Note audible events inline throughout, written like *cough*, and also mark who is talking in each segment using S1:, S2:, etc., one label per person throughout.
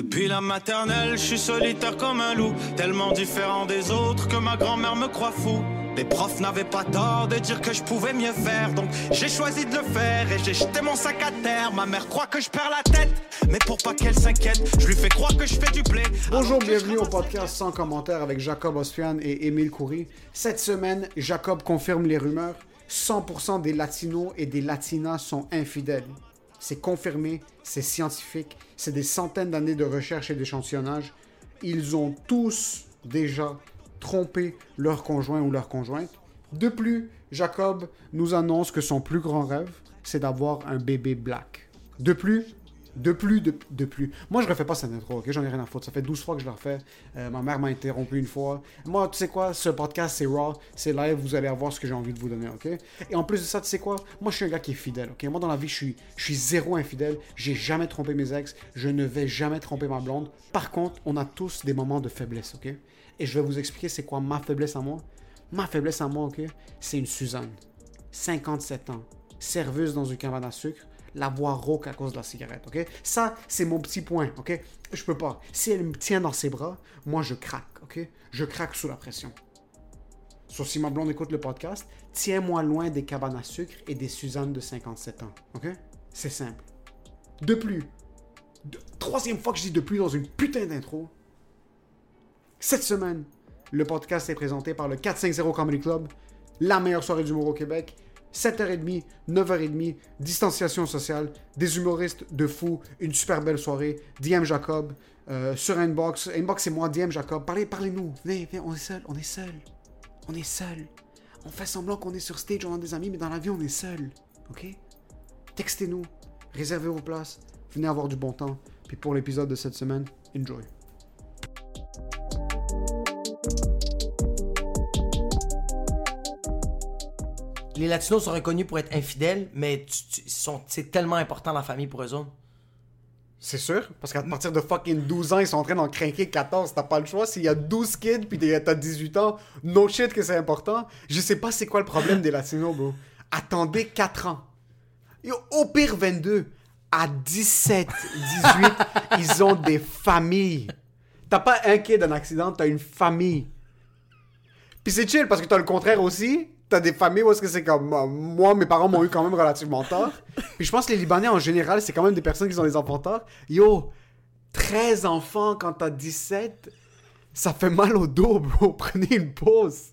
S1: Depuis la maternelle, je suis solitaire comme un loup, tellement différent des autres que ma grand-mère me croit fou. Les profs n'avaient pas tort de dire que je pouvais mieux faire, donc j'ai choisi de le faire et j'ai jeté mon sac à terre. Ma mère croit que je perds la tête, mais pour pas qu'elle s'inquiète, je lui fais croire que je fais du blé.
S2: Bonjour, bienvenue au podcast sans commentaire avec Jacob Ospian et Émile Coury. Cette semaine, Jacob confirme les rumeurs. 100% des Latinos et des Latinas sont infidèles. C'est confirmé, c'est scientifique, c'est des centaines d'années de recherche et d'échantillonnage. Ils ont tous déjà trompé leur conjoint ou leur conjointe. De plus, Jacob nous annonce que son plus grand rêve, c'est d'avoir un bébé black. De plus, de plus, de, de plus. Moi, je refais pas cette intro, ok? J'en ai rien à foutre. Ça fait 12 fois que je le refais. Euh, ma mère m'a interrompu une fois. Moi, tu sais quoi? Ce podcast, c'est raw, c'est live. Vous allez avoir ce que j'ai envie de vous donner, ok? Et en plus de ça, tu sais quoi? Moi, je suis un gars qui est fidèle, ok? Moi, dans la vie, je suis, je suis zéro infidèle. J'ai jamais trompé mes ex. Je ne vais jamais tromper ma blonde. Par contre, on a tous des moments de faiblesse, ok? Et je vais vous expliquer c'est quoi ma faiblesse à moi. Ma faiblesse à moi, ok? C'est une Suzanne. 57 ans, serveuse dans une cabane à sucre, la voix rauque à cause de la cigarette, ok? Ça, c'est mon petit point, ok? Je peux pas. Si elle me tient dans ses bras, moi, je craque, ok? Je craque sous la pression. Sauf si ma blonde écoute le podcast, tiens-moi loin des cabanes à sucre et des Suzanne de 57 ans, ok? C'est simple. De plus, troisième fois que je dis de plus dans une putain d'intro, cette semaine, le podcast est présenté par le 450 Comedy Club, la meilleure soirée d'humour au Québec. 7h30, 9h30, distanciation sociale, des humoristes de fou, une super belle soirée. DM Jacob, euh, sur Inbox. Inbox, c'est moi, DM Jacob. Parlez, parlez-nous. Venez, venez, on est seul, on est seul. On est seul. On fait semblant qu'on est sur stage, on a des amis, mais dans la vie, on est seul. OK? Textez-nous, réservez vos places, venez avoir du bon temps. Puis pour l'épisode de cette semaine, enjoy.
S3: Les Latinos sont reconnus pour être infidèles, mais tu- tu- ils sont- c'est tellement important la famille pour eux autres.
S2: C'est sûr, parce qu'à partir de fucking 12 ans, ils sont en train d'en craquer 14. T'as pas le choix. S'il y a 12 kids puis t'as 18 ans, no shit que c'est important. Je sais pas c'est quoi le problème des Latinos, bro. Attendez 4 ans. Au pire 22. À 17, 18, *laughs* ils ont des familles. T'as pas un kid d'un accident, t'as une famille. Puis c'est chill parce que t'as le contraire aussi. T'as des familles où est-ce que c'est comme euh, moi, mes parents m'ont eu quand même relativement tard. Puis je pense que les Libanais en général, c'est quand même des personnes qui ont des enfants tard. Yo, 13 enfants quand t'as 17, ça fait mal au dos, bro. *laughs* Prenez une pause.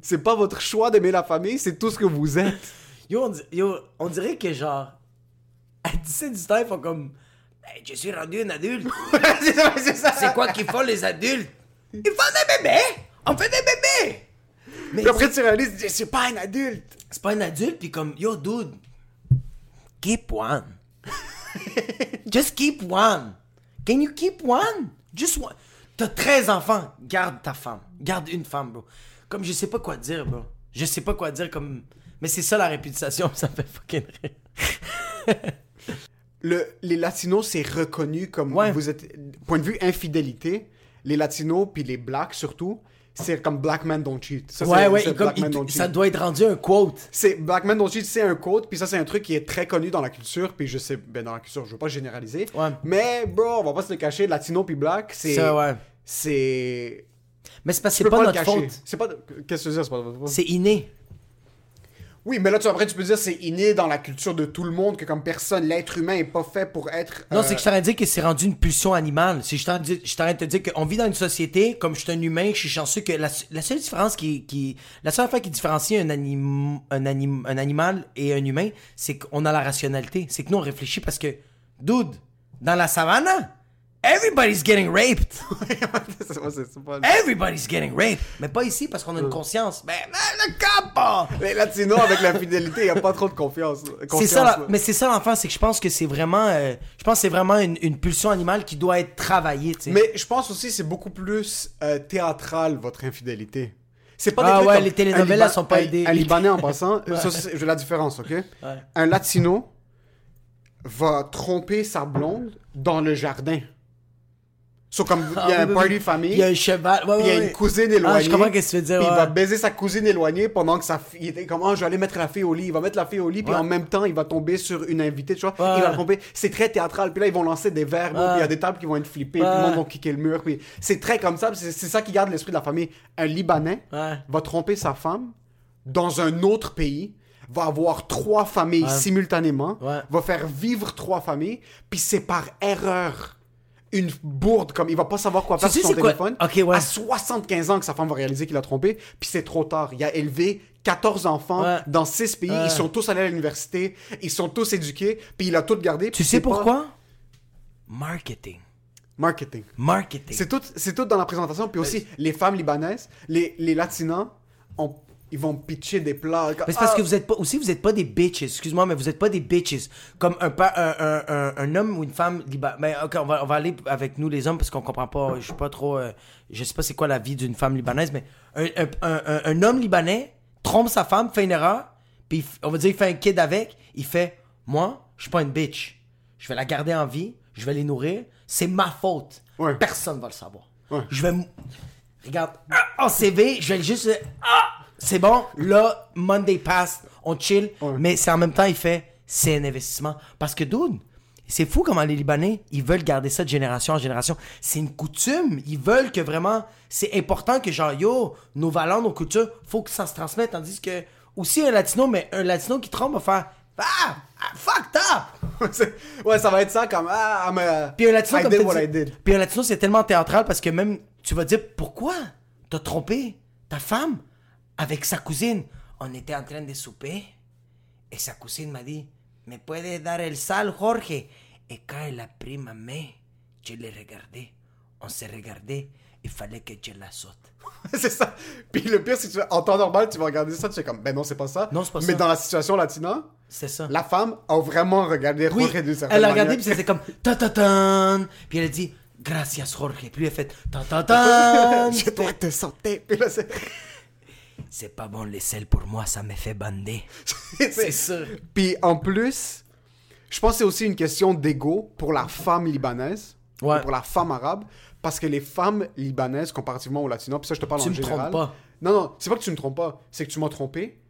S2: C'est pas votre choix d'aimer la famille, c'est tout ce que vous êtes.
S3: Yo, on, yo, on dirait que genre, à 17 du temps, ils font comme, Hey, je suis rendu un adulte. *laughs*
S2: C'est
S3: quoi qu'ils font les adultes? Ils font des bébés! On fait des bébés! Mais
S2: Puis après, tu réalises, je suis pas un adulte.
S3: c'est pas un adulte, puis comme, yo, dude, keep one. *laughs* Just keep one. Can you keep one? Just one. T'as 13 enfants, garde ta femme. Garde une femme, bro. Comme, je sais pas quoi dire, bro. Je sais pas quoi dire, comme... Mais c'est ça la réputation, *laughs* ça me fait fucking rire.
S2: Le, les Latinos, c'est reconnu comme
S3: Ouais.
S2: vous êtes. Point de vue infidélité, les Latinos, puis les Blacks surtout, c'est comme Black Man Don't Cheat. Ça,
S3: ouais, ouais, comme, il-
S2: Don't
S3: ça
S2: Cheat.
S3: doit être rendu un quote.
S2: C'est Black Man Don't Cheat, c'est un code, puis ça, c'est un truc qui est très connu dans la culture, puis je sais, ben dans la culture, je veux pas généraliser.
S3: Ouais.
S2: Mais, bro, on va pas se le cacher, Latino puis Black, c'est.
S3: Ça, ouais.
S2: C'est.
S3: Mais c'est parce que c'est pas
S2: le
S3: notre faute.
S2: C'est pas. Qu'est-ce que tu veux dire, c'est pas votre faute?
S3: C'est inné.
S2: Oui, mais là, tu, après, tu peux dire c'est inné dans la culture de tout le monde que comme personne, l'être humain est pas fait pour être.
S3: Non,
S2: euh,
S3: c'est que je t'aurais dit que c'est rendu une pulsion animale. C'est je dit- je t'aurais de te dire qu'on vit dans une société, comme je suis un humain, je suis chanceux que la, la seule différence qui, qui la seule affaire qui différencie un, anim, un, anim- un animal et un humain, c'est qu'on a la rationalité. C'est que nous on réfléchit parce que, dude, dans la savane, everybody's getting raped. *laughs*
S2: ouais,
S3: Everybody's getting raped. Mais pas ici parce qu'on a une conscience. Mais, mais le!
S2: Les latinos, avec la fidélité, il n'y a pas trop de confiance.
S3: C'est
S2: confiance,
S3: ça, la- mais c'est ça l'enfant, c'est que je pense que c'est vraiment, euh, je pense c'est vraiment une, une pulsion animale qui doit être travaillée.
S2: Mais je pense aussi c'est beaucoup plus euh, théâtral, votre infidélité. C'est pas
S3: Ah
S2: des trucs
S3: ouais, les
S2: Liban-
S3: sont pas aidées.
S2: Un Libanais en passant, *laughs* ça, c'est- je veux la différence, ok? Un Latino va tromper sa blonde dans le jardin. So, comme il y a
S3: Ah,
S2: un
S3: oui,
S2: party
S3: oui.
S2: famille,
S3: Il y a un cheval. Ouais,
S2: il y a une cousine
S3: Ah,
S2: éloignée.
S3: je comprends ce que tu veux dire.
S2: Puis il va baiser sa cousine éloignée pendant que sa fille il était comme ah je vais aller mettre la fille au lit il va mettre la fille au lit puis en même temps il va tomber sur une invitée tu vois il va tomber c'est très théâtral puis là ils vont lancer des verbes puis il y a des tables qui vont être flippées puis le monde va kicker le mur puis c'est très comme ça c'est c'est ça qui garde l'esprit de la famille un libanais va tromper sa femme dans un autre pays va avoir trois familles
S3: Ouais.
S2: simultanément
S3: Ouais.
S2: va faire vivre trois familles puis c'est par erreur une bourde comme il va pas savoir quoi faire sur son téléphone
S3: Ok, ouais.
S2: à 75 ans que sa femme va réaliser qu'il a trompé, puis c'est trop tard. Il a élevé 14 enfants
S3: Ouais.
S2: dans 6 pays,
S3: Ouais.
S2: ils sont tous allés à l'université, ils sont tous éduqués, puis il a tout gardé.
S3: Tu sais
S2: pas-
S3: pourquoi? Marketing.
S2: Marketing.
S3: Marketing.
S2: C'est tout, c'est tout dans la présentation, puis aussi les femmes libanaises, les, les latinas, on- ils vont pitcher des plats.
S3: Mais c'est parce
S2: Ah,
S3: que vous êtes pas, aussi, vous êtes pas des bitches, excuse-moi, mais vous êtes pas des bitches. Comme un, un, un, un, un homme ou une femme libanais. Mais ok, on va, on va aller avec nous les hommes parce qu'on comprend pas, je suis pas trop, euh, je sais pas c'est quoi la vie d'une femme libanaise, mais un, un, homme libanais trompe sa femme, fait une erreur, puis on va dire il fait un kid avec, il fait, moi, je suis pas une bitch. Je vais la garder en vie, je vais les nourrir, c'est ma faute.
S2: Ouais.
S3: Personne va le savoir.
S2: Ouais.
S3: Je vais, regarde, en CV, je vais juste, ah, c'est bon, là, Monday pass, on chill,
S2: Ouais.
S3: mais c'est en même temps, il fait, c'est un investissement. Parce que, dude, c'est fou comment les Libanais, ils veulent garder ça de génération en génération. C'est une coutume. Ils veulent que vraiment, c'est important que genre, yo, nos valeurs, nos cultures, faut que ça se transmette. Tandis que, aussi un latino, mais un latino qui trompe va faire, ah, ah, fucked up!
S2: ouais, ça va être ça comme ah, I'm a-
S3: Puis un latino,
S2: I
S3: comme
S2: did
S3: t'as
S2: what
S3: dit-
S2: I did.
S3: Puis un latino, c'est tellement théâtral parce que même, tu vas dire, pourquoi t'as trompé ta femme? Avec sa cousine? On était en train de souper et sa cousine m'a dit, ¿me puede dar el sal, Jorge? Et quand elle a pris ma main, je l'ai regardé. On s'est regardé. Il fallait que je la saute. *laughs*
S2: c'est ça. Puis le pire, c'est que en temps normal, tu vas regarder ça, tu fais comme ben non, c'est pas ça.
S3: Non, c'est pas
S2: Mais
S3: ça.
S2: dans la situation latina,
S3: C'est ça.
S2: la femme a vraiment regardé
S3: Oui,
S2: Jorge d'une certaine
S3: elle a regardé, puis c'était comme *laughs* ta ta tan. Puis elle a dit gracias Jorge. Puis lui a fait ta ta tan. *laughs*
S2: Je dois te sauter. Puis là, c'est...
S3: C'est pas bon les sels pour moi, ça me fait bander. *laughs*
S2: c'est
S3: ça.
S2: Puis en plus, je pense que c'est aussi une question d'ego pour la femme libanaise,
S3: Ouais.
S2: ou pour la femme arabe, parce que les femmes libanaises, comparativement aux latinos, puis ça je te parle
S3: Tu
S2: en
S3: me
S2: général.
S3: trompes pas.
S2: Non, non, c'est pas que tu me trompes pas, c'est que tu m'as trompé.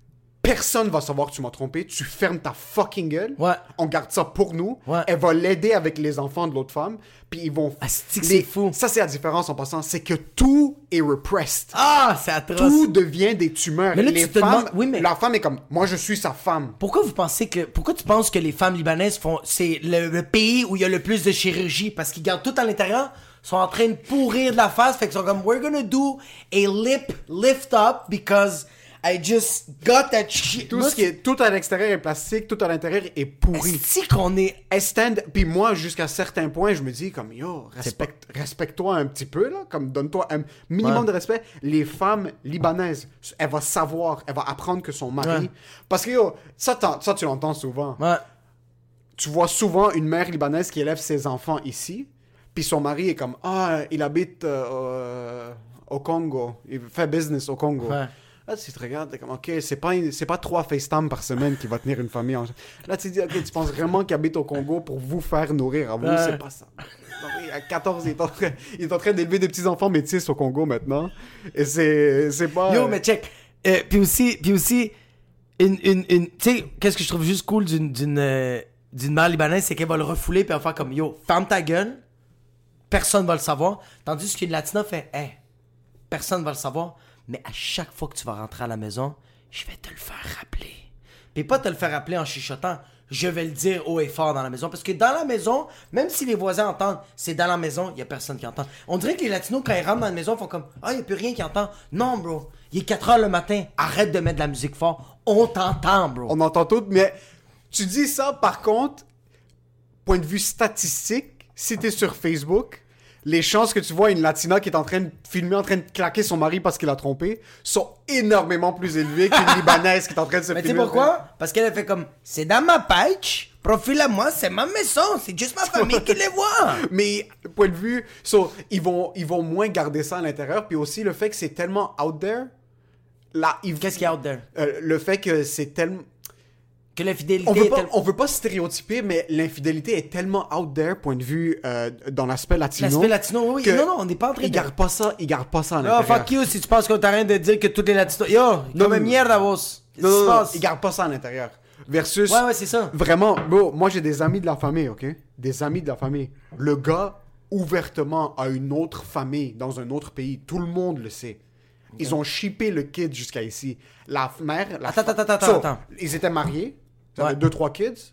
S2: Personne va savoir que tu m'as trompé. Tu fermes ta fucking gueule.
S3: Ouais.
S2: On garde ça pour nous.
S3: Ouais.
S2: Elle va l'aider avec les enfants de l'autre femme. Puis ils vont.
S3: Asti que
S2: Les-
S3: c'est fou?
S2: Ça, c'est la différence en passant. C'est que tout est repressed.
S3: Ah, c'est atroce.
S2: Tout devient des tumeurs.
S3: Mais là,
S2: les
S3: tu te
S2: femmes,
S3: demandes- oui, mais-
S2: La femme est comme, moi, je suis sa femme.
S3: Pourquoi vous pensez que pourquoi tu penses que les femmes libanaises font c'est le, le pays où il y a le plus de chirurgie? Parce qu'ils gardent tout à l'intérieur sont en train de pourrir de la face fait qu'ils sont comme we're gonna do a lip lift up because I just got that shit.
S2: Tout
S3: Moi,
S2: ce qui est, tout à l'extérieur est plastique, tout à l'intérieur est pourri.
S3: c'est qu'on est
S2: stand, puis moi, jusqu'à certains points, je me dis comme, yo, respecte, respecte-toi un petit peu, là, comme donne-toi un minimum
S3: Ouais.
S2: de respect. Les femmes libanaises, elle va savoir, elle va apprendre que son mari...
S3: Ouais.
S2: Parce que, yo, ça, ça tu l'entends souvent.
S3: Ouais.
S2: Tu vois souvent une mère libanaise qui élève ses enfants ici, puis son mari est comme, ah, il habite euh, au Congo, il fait business au Congo. Là, tu te regardes, t'es comme, OK, c'est pas, une- c'est pas trois FaceTime par semaine qui va tenir une famille. en- Là, tu te dis, OK, tu penses vraiment qu'il habite au Congo pour vous faire nourrir à vous? C'est pas ça. Non, oui, à 14, il est en train, d'élever des petits-enfants métis au Congo maintenant. Et c'est, c'est pas...
S3: Yo, mais check. Euh, puis aussi, puis aussi, une, une, une, tu sais, qu'est-ce que je trouve juste cool d'une, d'une, euh, d'une mère libanaise, c'est qu'elle va le refouler puis elle va faire comme, yo, ferme ta gueule, personne va le savoir. Tandis qu'une latina fait, hey, personne va le savoir, mais à chaque fois que tu vas rentrer à la maison, je vais te le faire rappeler. Puis pas te le faire appeler en chuchotant. Je vais le dire haut et fort dans la maison. Parce que dans la maison, même si les voisins entendent, c'est dans la maison, il y a personne qui entend. On dirait que les Latinos, quand ils rentrent dans la maison, font comme Ah, il n'y a plus rien qui entend. Non, bro. Il est 4 heures le matin. Arrête de mettre de la musique fort. On t'entend, bro.
S2: On entend tout, mais tu dis ça, par contre, point de vue statistique, si t'es sur Facebook, les chances que tu vois une Latina qui est en train de filmer, en train de claquer son mari parce qu'il a trompé, sont énormément plus élevées qu'une *laughs* Libanaise qui est en train de se
S3: Mais tu
S2: filmer.
S3: sais pourquoi? Parce qu'elle a fait comme C'est dans ma page. Profil à moi, c'est ma maison. C'est juste ma famille qui les voit. *laughs*
S2: Mais point de vue, so, ils vont ils vont moins garder ça à l'intérieur, puis aussi le fait que c'est tellement out there. Là, ils-
S3: Qu'est-ce qu'il y a out there?
S2: euh, le fait que c'est tellement
S3: Que l'infidélité
S2: on veut pas, on veut pas stéréotyper, mais l'infidélité est tellement out there, point de vue euh, dans l'aspect latino.
S3: L'aspect latino, oui, Non, non, on n'est pas en train
S2: Ils
S3: de-
S2: gardent pas ça, ils gardent pas ça à
S3: Oh,
S2: l'intérieur.
S3: fuck you si tu penses qu'on t'a rien de dire que tous les latinos. Yo,
S2: Non,
S3: comme mierda vos.
S2: Non, non, non, ils gardent pas ça à l'intérieur. Versus.
S3: Ouais, ouais, c'est ça.
S2: Vraiment, bro, moi j'ai des amis de la famille, ok? Des amis de la famille. Le gars, ouvertement, a une autre famille dans un autre pays. Tout le monde le sait. Ils ont shippé le kid jusqu'à ici. La mère. La
S3: Attends,
S2: fa-
S3: attends, attends,
S2: So,
S3: attends.
S2: Ils étaient mariés. Avaient
S3: Ouais.
S2: deux, trois kids.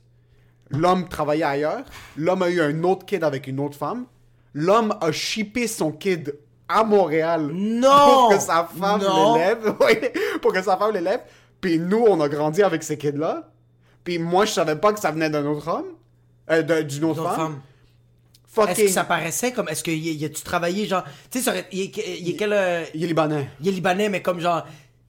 S2: L'homme travaillait ailleurs. L'homme a eu un autre kid avec une autre femme. L'homme a shippé son kid à Montréal
S3: Non!
S2: pour que sa femme l'élève. *laughs* Pour que sa femme l'élève. Puis nous, on a grandi avec ces kids-là. Puis moi, je savais pas que ça venait d'un autre homme. Euh, d'une autre,
S3: autre
S2: femme.
S3: femme. Est-ce que ça paraissait comme. Est-ce y, y a-tu travaillé genre. Tu sais, il est, il est quel. euh,
S2: Il est libanais.
S3: Il est libanais, mais comme genre.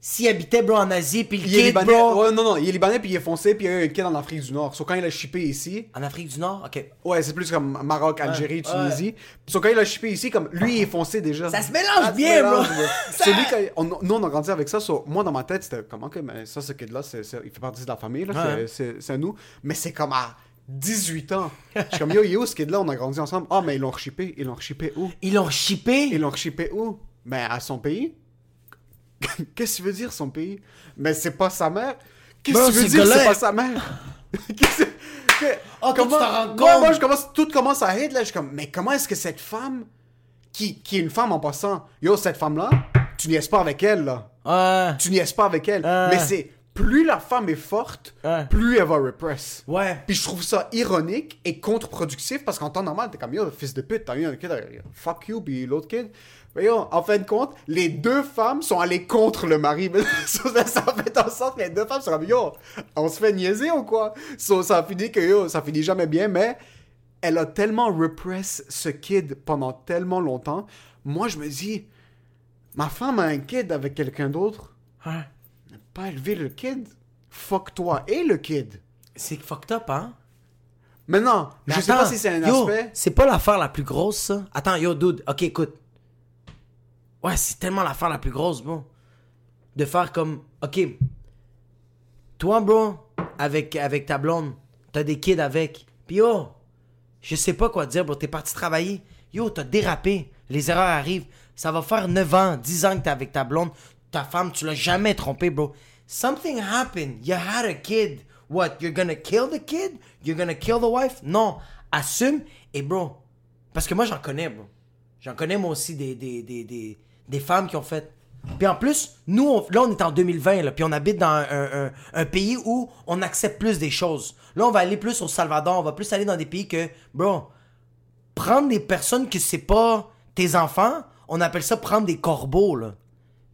S3: S'il habitait, bro, en Asie, puis le
S2: Il est
S3: kid,
S2: libanais.
S3: bro.
S2: Ouais, non, non, il est libanais, puis il est foncé, puis il y a eu un kid en Afrique du Nord. Sauf quand il a shippé ici.
S3: En Afrique du Nord, ok.
S2: Ouais, c'est plus comme Maroc, Algérie,
S3: ouais.
S2: Tunisie. Sauf quand il a shippé ici, comme lui, il est foncé déjà.
S3: Ça se mélange
S2: Ça se
S3: bien, bro. *laughs*
S2: C'est lui, quand on- nous, on a grandi avec ça. so, moi, dans ma tête, c'était comme, ok, mais ça, ce kid-là, il fait partie de la famille, là,
S3: Ouais.
S2: c'est- à nous. Mais c'est comme à 18 ans. Je suis comme, yo, où ce kid-là? On a grandi ensemble. Ah, mais ils l'ont reshippé. Ils l'ont reshippé où?
S3: Ils l'ont shippé.
S2: Ils l'ont reshippé où? Ben, à son pays. *laughs* Qu'est-ce que tu veux dire, son pays? Mais c'est pas sa mère. Qu'est-ce
S3: Bro,
S2: que tu veux dire, c'est pas sa mère? *laughs* Qu'est-ce que-
S3: Oh, tu t'en rends
S2: Ouais,
S3: compte?
S2: moi, je commence, tout commence à hate, là. Je suis comme, mais comment est-ce que cette femme, qui, qui est une femme en passant, yo, cette femme-là, tu niaises pas avec elle, là.
S3: Ouais.
S2: Tu niaises pas avec elle. Mais c'est, plus la femme est forte,
S3: Ouais.
S2: plus elle va repress.
S3: Ouais.
S2: Puis je trouve ça ironique et contre-productif parce qu'en temps normal, t'es comme yo, fils de pute, t'as eu un kid, euh, fuck you, puis l'autre kid. Yo, en fin de compte, les deux femmes sont allées contre le mari. Mais *laughs* ça, ça a fait en sorte que les deux femmes sont comme yo, on se fait niaiser ou quoi? So, ça a fini que yo, ça finit jamais bien, mais elle a tellement repress ce kid pendant tellement longtemps. Moi, je me dis, ma femme a un kid avec quelqu'un d'autre.
S3: Ouais.
S2: Pas élever le kid. Fuck toi et le kid.
S3: C'est fucked up, hein?
S2: Maintenant, je sais
S3: attends,
S2: pas si c'est un
S3: yo,
S2: aspect.
S3: C'est pas l'affaire la plus grosse, ça. Attends, yo, dude. Ok, écoute. Ouais, c'est tellement l'affaire la plus grosse, bro. De faire comme. Ok. Toi, bro, avec, avec ta blonde, t'as des kids avec. Puis yo, je sais pas quoi dire, bro. T'es parti travailler. Yo, t'as dérapé. Les erreurs arrivent. Ça va faire 9 ans, 10 ans que t'es avec ta blonde. Ta femme, tu l'as jamais trompé, bro. Something happened. You had a kid. What? You're gonna kill the kid? You're gonna kill the wife? Non. Assume. Et bro, parce que moi, j'en connais, bro. J'en connais, moi aussi, des, des, des, des, des femmes qui ont fait. Puis en plus, nous, on, là, on est en 2020, là, puis on habite dans un, pays où on accepte plus des choses. Là, on va aller plus au Salvador, on va plus aller dans des pays que, bro, prendre des personnes que c'est pas tes enfants, on appelle ça prendre des corbeaux, là.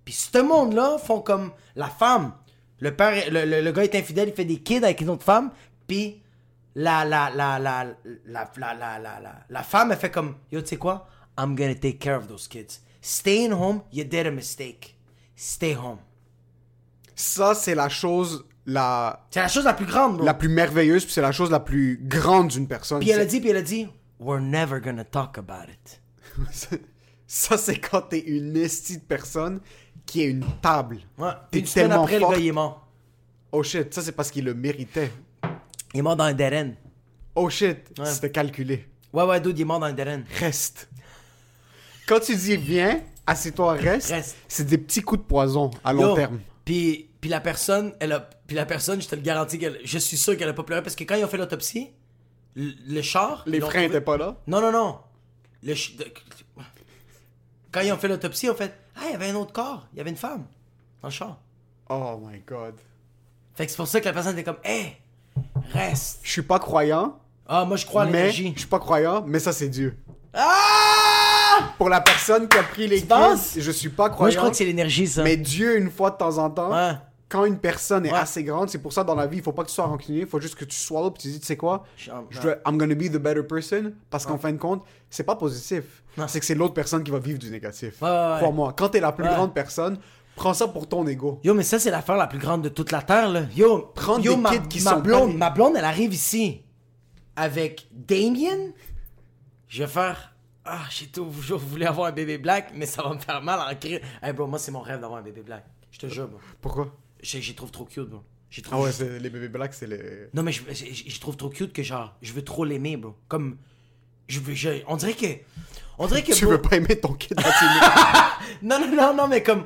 S3: Puis ce monde-là font comme la femme. Le, père, le, gars est infidèle, il fait des kids avec une autre femme, puis la la la, la, la, la, la, la, la, la femme, elle fait comme, yo, tu sais quoi? I'm gonna take care of those kids. Staying home, you did a mistake. Stay home.
S2: Ça, c'est la chose la,
S3: C'est la chose la plus grande, bro.
S2: la plus merveilleuse, puis c'est la chose la plus grande d'une personne.
S3: Puis elle a dit, puis elle a dit, we're never gonna talk about it. *laughs*
S2: Ça, c'est quand t'es une estie de personne qui est une table.
S3: Ouais.
S2: T'es tellement
S3: après,
S2: fort.
S3: le gars, il est mort.
S2: Oh shit, ça c'est parce qu'il le méritait.
S3: Il est mort dans un end.
S2: Oh shit,
S3: Ouais.
S2: c'était calculé.
S3: Ouais, ouais, dude, il est mort dans un end.
S2: Reste. Quand tu dis viens, assieds-toi, reste,
S3: Reste.
S2: c'est des petits coups de poison à long
S3: Yo,
S2: terme.
S3: Puis, puis la personne, elle a, puis la personne, je te le garantis, qu'elle, je suis sûr qu'elle a pas pleuré parce que quand ils ont fait l'autopsie, le, le char.
S2: Les
S3: ils l'ont
S2: freins
S3: trouvé-
S2: étaient pas là?
S3: Non, non, non. Le ch- de- Quand ils ont fait l'autopsie, ils ont fait Ah, il y avait un autre corps. Il y avait une femme dans le char.
S2: Oh my god.
S3: Fait que c'est pour ça que la personne était comme, hé, reste.
S2: Je suis pas croyant,
S3: Ah, moi je crois à
S2: mais
S3: l'énergie.
S2: je suis pas croyant, mais ça c'est Dieu.
S3: Ah!
S2: Pour la personne qui a pris les
S3: penses?
S2: je suis pas croyant.
S3: Moi je crois que c'est l'énergie, ça.
S2: Mais Dieu, une fois de temps en temps,
S3: Ouais.
S2: quand une personne est
S3: Ouais.
S2: assez grande, c'est pour ça dans la vie, il faut pas que tu sois rancunier, il faut juste que tu swallow puis tu dis, tu sais quoi,
S3: Je-
S2: je dois- I'm gonna be the better person, parce qu'en fin de compte, c'est pas positif.
S3: Non.
S2: C'est que c'est l'autre personne qui va vivre du négatif. Crois-moi, quand t'es la plus grande personne, prends ça pour ton ego.
S3: Yo, mais ça, c'est l'affaire la plus grande de toute la Terre, là. Yo,
S2: Prendre
S3: yo,
S2: des
S3: ma,
S2: kids qui
S3: ma
S2: sont pas
S3: blonde,
S2: des-
S3: ma blonde, elle arrive ici avec Damien. Je vais faire... Ah, j'ai toujours *laughs* voulu avoir un bébé black, mais ça va me faire mal en cri. Hey, bro, moi, c'est mon rêve d'avoir un bébé black. Je te jure, bro.
S2: Pourquoi?
S3: J'ai j'y trouve trop cute, bro.
S2: Ah ouais, c'est- les bébés blacks, c'est les.
S3: Non, mais je, je, je- je trouve trop cute que, genre, je veux trop l'aimer, bro. Comme... Je veux... je- on dirait que... On dirait que...
S2: Tu
S3: bro-
S2: veux pas aimer ton kid *laughs*
S3: Non, non, non, non, mais comme.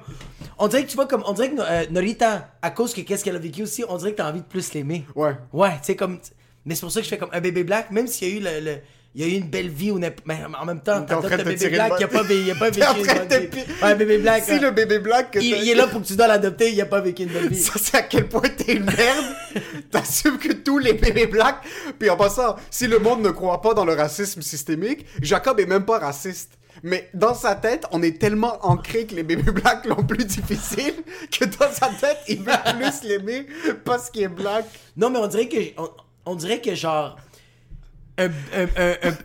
S3: On dirait que tu vois, comme. On dirait que euh, Norita, à cause que qu'est-ce qu'elle a vécu aussi, on dirait que t'as envie de plus l'aimer.
S2: Ouais.
S3: Ouais, tu sais, comme. Mais c'est pour ça que je fais comme un bébé black, même s'il y a eu le. le- il y a eu une belle vie, ou n'importe- mais en même temps, t'as
S2: train
S3: le bébé black, il a pas, il a pas vécu une bonne vie. Ouais, bébé black.
S2: Si le bébé black que
S3: il, il est là pour que tu dois l'adopter, il a pas vécu une bonne vie. *laughs*
S2: Ça, c'est à quel point t'es une merde. *laughs* T'assumes que tous les bébés blacks. Puis en passant, si le monde ne croit pas dans le racisme systémique, Jacob est même pas raciste. Mais dans sa tête, on est tellement ancré que les bébés blacks l'ont plus difficile que dans sa tête, il veut plus l'aimer parce qu'il est black.
S3: Non, mais on dirait que. On, on dirait que genre. Un,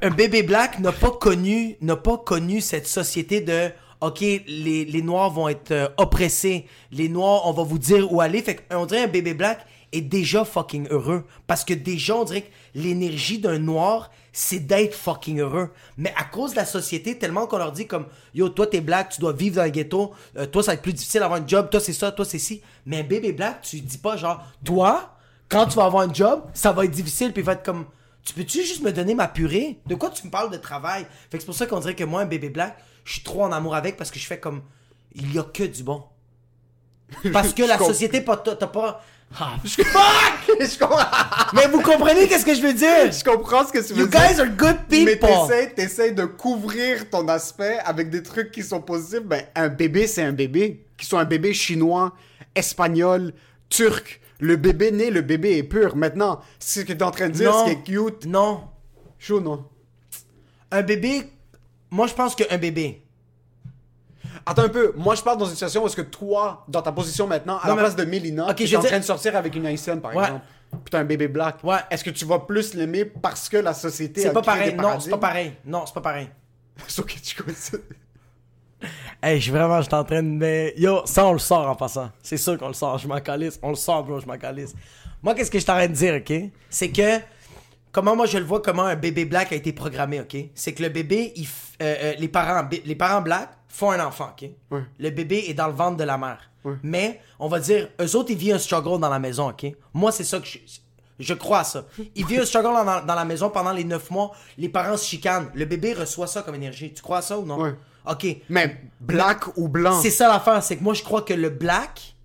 S3: un- bébé black n'a pas connu cette société de ok les, les noirs vont être euh, oppressés. Les noirs on va vous dire où aller. Fait qu'on dirait un bébé black est déjà fucking heureux. Parce que déjà on dirait que l'énergie d'un noir c'est d'être fucking heureux. Mais à cause de la société tellement qu'on leur dit comme yo toi t'es black tu dois vivre dans le ghetto euh, toi ça va être plus difficile d'avoir un job toi c'est ça toi c'est ci. Mais un bébé black tu dis pas genre toi quand tu vas avoir un job, ça va être difficile, puis il va être comme, tu peux-tu juste me donner ma purée? De quoi tu me parles de travail? Fait que c'est pour ça qu'on dirait que moi, un bébé black, je suis trop en amour avec parce que je fais comme, il y a que du bon. Parce que *laughs*
S2: Je
S3: la
S2: comprends.
S3: société, t'as pas... Ah, *laughs*
S2: je, comprends,
S3: mais vous comprenez qu'est-ce que je veux dire?
S2: je comprends ce que tu veux
S3: You
S2: dire.
S3: guys are good
S2: Mais
S3: people!
S2: t'essayes, t'essayes de couvrir ton aspect avec des trucs qui sont positifs. Ben, un bébé, c'est un bébé. Qu'il soit un bébé chinois, espagnol, turc. Le bébé né, le bébé est pur. Maintenant, ce que t'es en train de dire,
S3: Non.
S2: ce qui est cute.
S3: Non.
S2: Chaud, non?
S3: Un bébé, moi je pense qu'un bébé,
S2: Attends un peu. Moi, je parle dans une situation où est-ce que toi, dans ta position maintenant, à
S3: Non,
S2: la
S3: mais-
S2: place de Mélina,
S3: Ok,
S2: tu es en train de sortir avec une haïtienne, par
S3: Ouais.
S2: exemple. Puis t'as un bébé black.
S3: Ouais.
S2: Est-ce que tu vas plus l'aimer parce que la société
S3: c'est pas pareil. Non, c'est pas pareil. Non, c'est pas pareil.
S2: Sauf que tu connais.
S3: Hey, je suis vraiment, je suis en train de. Mais yo, ça, on le sort en passant. C'est sûr qu'on le sort. Je m'en calisse. On le sort, bro, je m'en calisse. Moi, qu'est-ce que je t'arrête de dire, ok? C'est que. Comment moi je le vois, comment un bébé black a été programmé, ok? C'est que le bébé, il f- euh, euh, les, parents, les parents blacks font un enfant, ok?
S2: Ouais.
S3: Le bébé est dans le ventre de la mère.
S2: Ouais.
S3: Mais, on va dire, eux autres, ils vivent un struggle dans la maison, ok? Moi, c'est ça que je. Je crois à ça. Ils vivent un struggle dans, dans la maison pendant les 9 mois. Les parents se chicanent. Le bébé reçoit ça comme énergie. Tu crois à ça ou non?
S2: Ouais.
S3: Ok.
S2: Mais black ou blanc?
S3: C'est ça l'affaire, c'est que moi je crois que le black,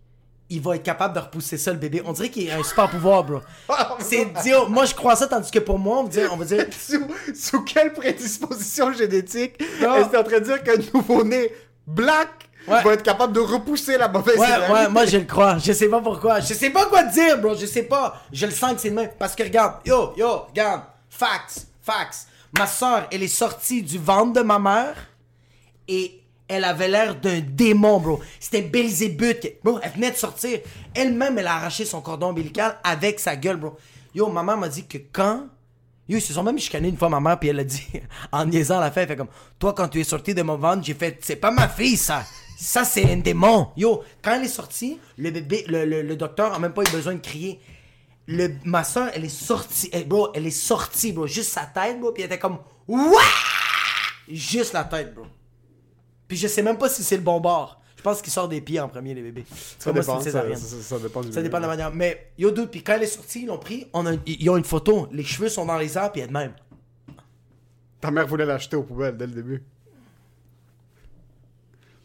S3: il va être capable de repousser ça le bébé. On dirait qu'il a un super pouvoir, bro. *laughs* C'est dire, moi je crois ça, tandis que pour moi, on va dire, on va dire *laughs*
S2: sous, sous quelle prédisposition génétique est-ce en train de dire qu'un nouveau-né black
S3: Ouais.
S2: va être capable de repousser la mauvaise
S3: Ouais,
S2: énergie?
S3: ouais, moi je le crois. Je sais pas pourquoi. Je sais pas quoi te dire, bro. Je sais pas. Je le sens que c'est le même. Parce que regarde, yo, yo, regarde. Facts, facts. Ma soeur, elle est sortie du ventre de ma mère et elle avait l'air d'un démon, bro. C'était Belzébuth. Bro, elle venait de sortir. Elle-même, elle a arraché son cordon ombilical avec sa gueule, bro. Yo, ma mère m'a dit que quand. Yo, ils se sont même chicanés une fois, ma mère, puis elle a dit, *laughs* en niaisant la fin, elle fait comme, toi, quand tu es sorti de mon ventre, j'ai fait, c'est pas ma fille, ça. Ça, c'est un démon. Yo, quand elle est sortie, le bébé, le, le, docteur a même pas eu besoin de crier. Le, ma soeur, elle est sortie, elle- bro, elle est sortie, bro, juste sa tête, bro, puis elle était comme, Ouah! Juste la tête, bro. Puis je sais même pas si c'est le bon bord. Je pense qu'il sort des pieds en premier, les bébés.
S2: Ça
S3: moi,
S2: dépend, ça, ça- ça dépend du
S3: Ça
S2: bébé.
S3: dépend de la manière. Mais yo, dude, puis quand elle est sortie, ils l'ont pris, on a, ils ont une photo. Les cheveux sont dans les airs, puis elle de même.
S2: Ta mère voulait l'acheter aux poubelles dès le début.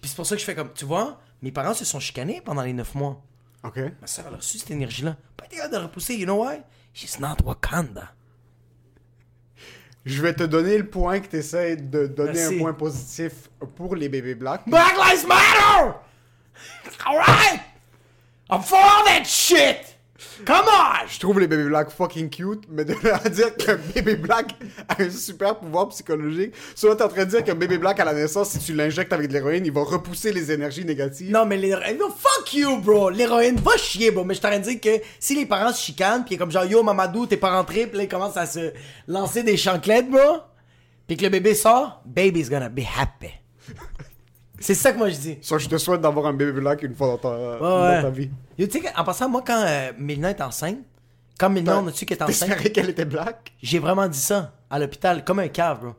S3: Puis c'est pour ça que je fais comme, tu vois, mes parents se sont chicanés pendant les 9 mois.
S2: OK.
S3: Ma soeur, elle a reçu cette énergie-là. Pas été capable de repousser, you know why? She's not Wakanda.
S2: Je vais te donner le point que tu essaies de donner
S3: Merci.
S2: un point positif pour les bébés blacks.
S3: Black Lives Matter! Alright! I'm for all that shit! Come on!
S2: Je trouve les bébés blacks fucking cute, mais de à dire qu'un bébé black a un super pouvoir psychologique, soit t'es en train de dire qu'un bébé black à la naissance, si tu l'injectes avec de l'héroïne, il va repousser les énergies négatives.
S3: Non, mais l'héroïne, fuck you, bro! L'héroïne va chier, bro. Mais je t'aurais dit que si les parents se chicanent, pis comme genre, yo, Mamadou, t'es pas rentré, pis là, ils commencent à se lancer des chanclettes, bro, pis que le bébé sort, baby's gonna be happy. *laughs* C'est ça que moi je dis.
S2: Soit je te souhaite d'avoir un bébé black une fois dans ta,
S3: Ouais,
S2: dans ta vie.
S3: Yo, tu sais, en passant, moi, quand euh, Mélina est enceinte, quand Mélina, on a su qu'elle est enceinte,
S2: qu'elle était black?
S3: j'ai vraiment dit ça à l'hôpital, comme un cave, bro.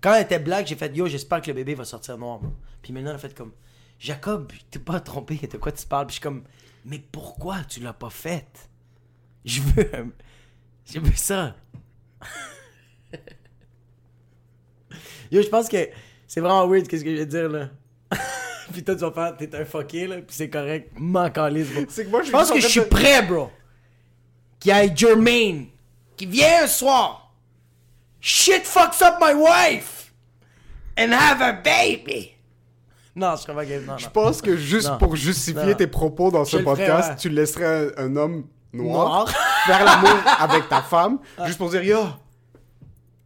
S3: Quand elle était black, j'ai fait yo, j'espère que le bébé va sortir noir, bro. Puis Mélina a fait comme Jacob, t'es pas trompé, de quoi tu parles? Puis je suis comme mais pourquoi tu l'as pas faite? Je veux. un- *laughs* Je veux ça. *laughs* yo, je pense que c'est vraiment weird, qu'est-ce que je vais dire, là. *laughs* puis toi, tu vas faire, t'es un fucké, là, puis c'est correct. M'en calisse, bro.
S2: C'est que moi, je
S3: pense que je suis prêt, bro. Qu'il y ait Jermaine qui vient un soir, shit fucks up my wife, and have a baby. Non, je serais pas game, non,
S2: Je
S3: non.
S2: pense que juste
S3: Non.
S2: pour justifier
S3: Non.
S2: tes propos dans ce
S3: ferais,
S2: podcast,
S3: ouais.
S2: tu laisserais un, un homme noir,
S3: Noir.
S2: faire l'amour avec ta femme, *laughs* juste pour dire yo,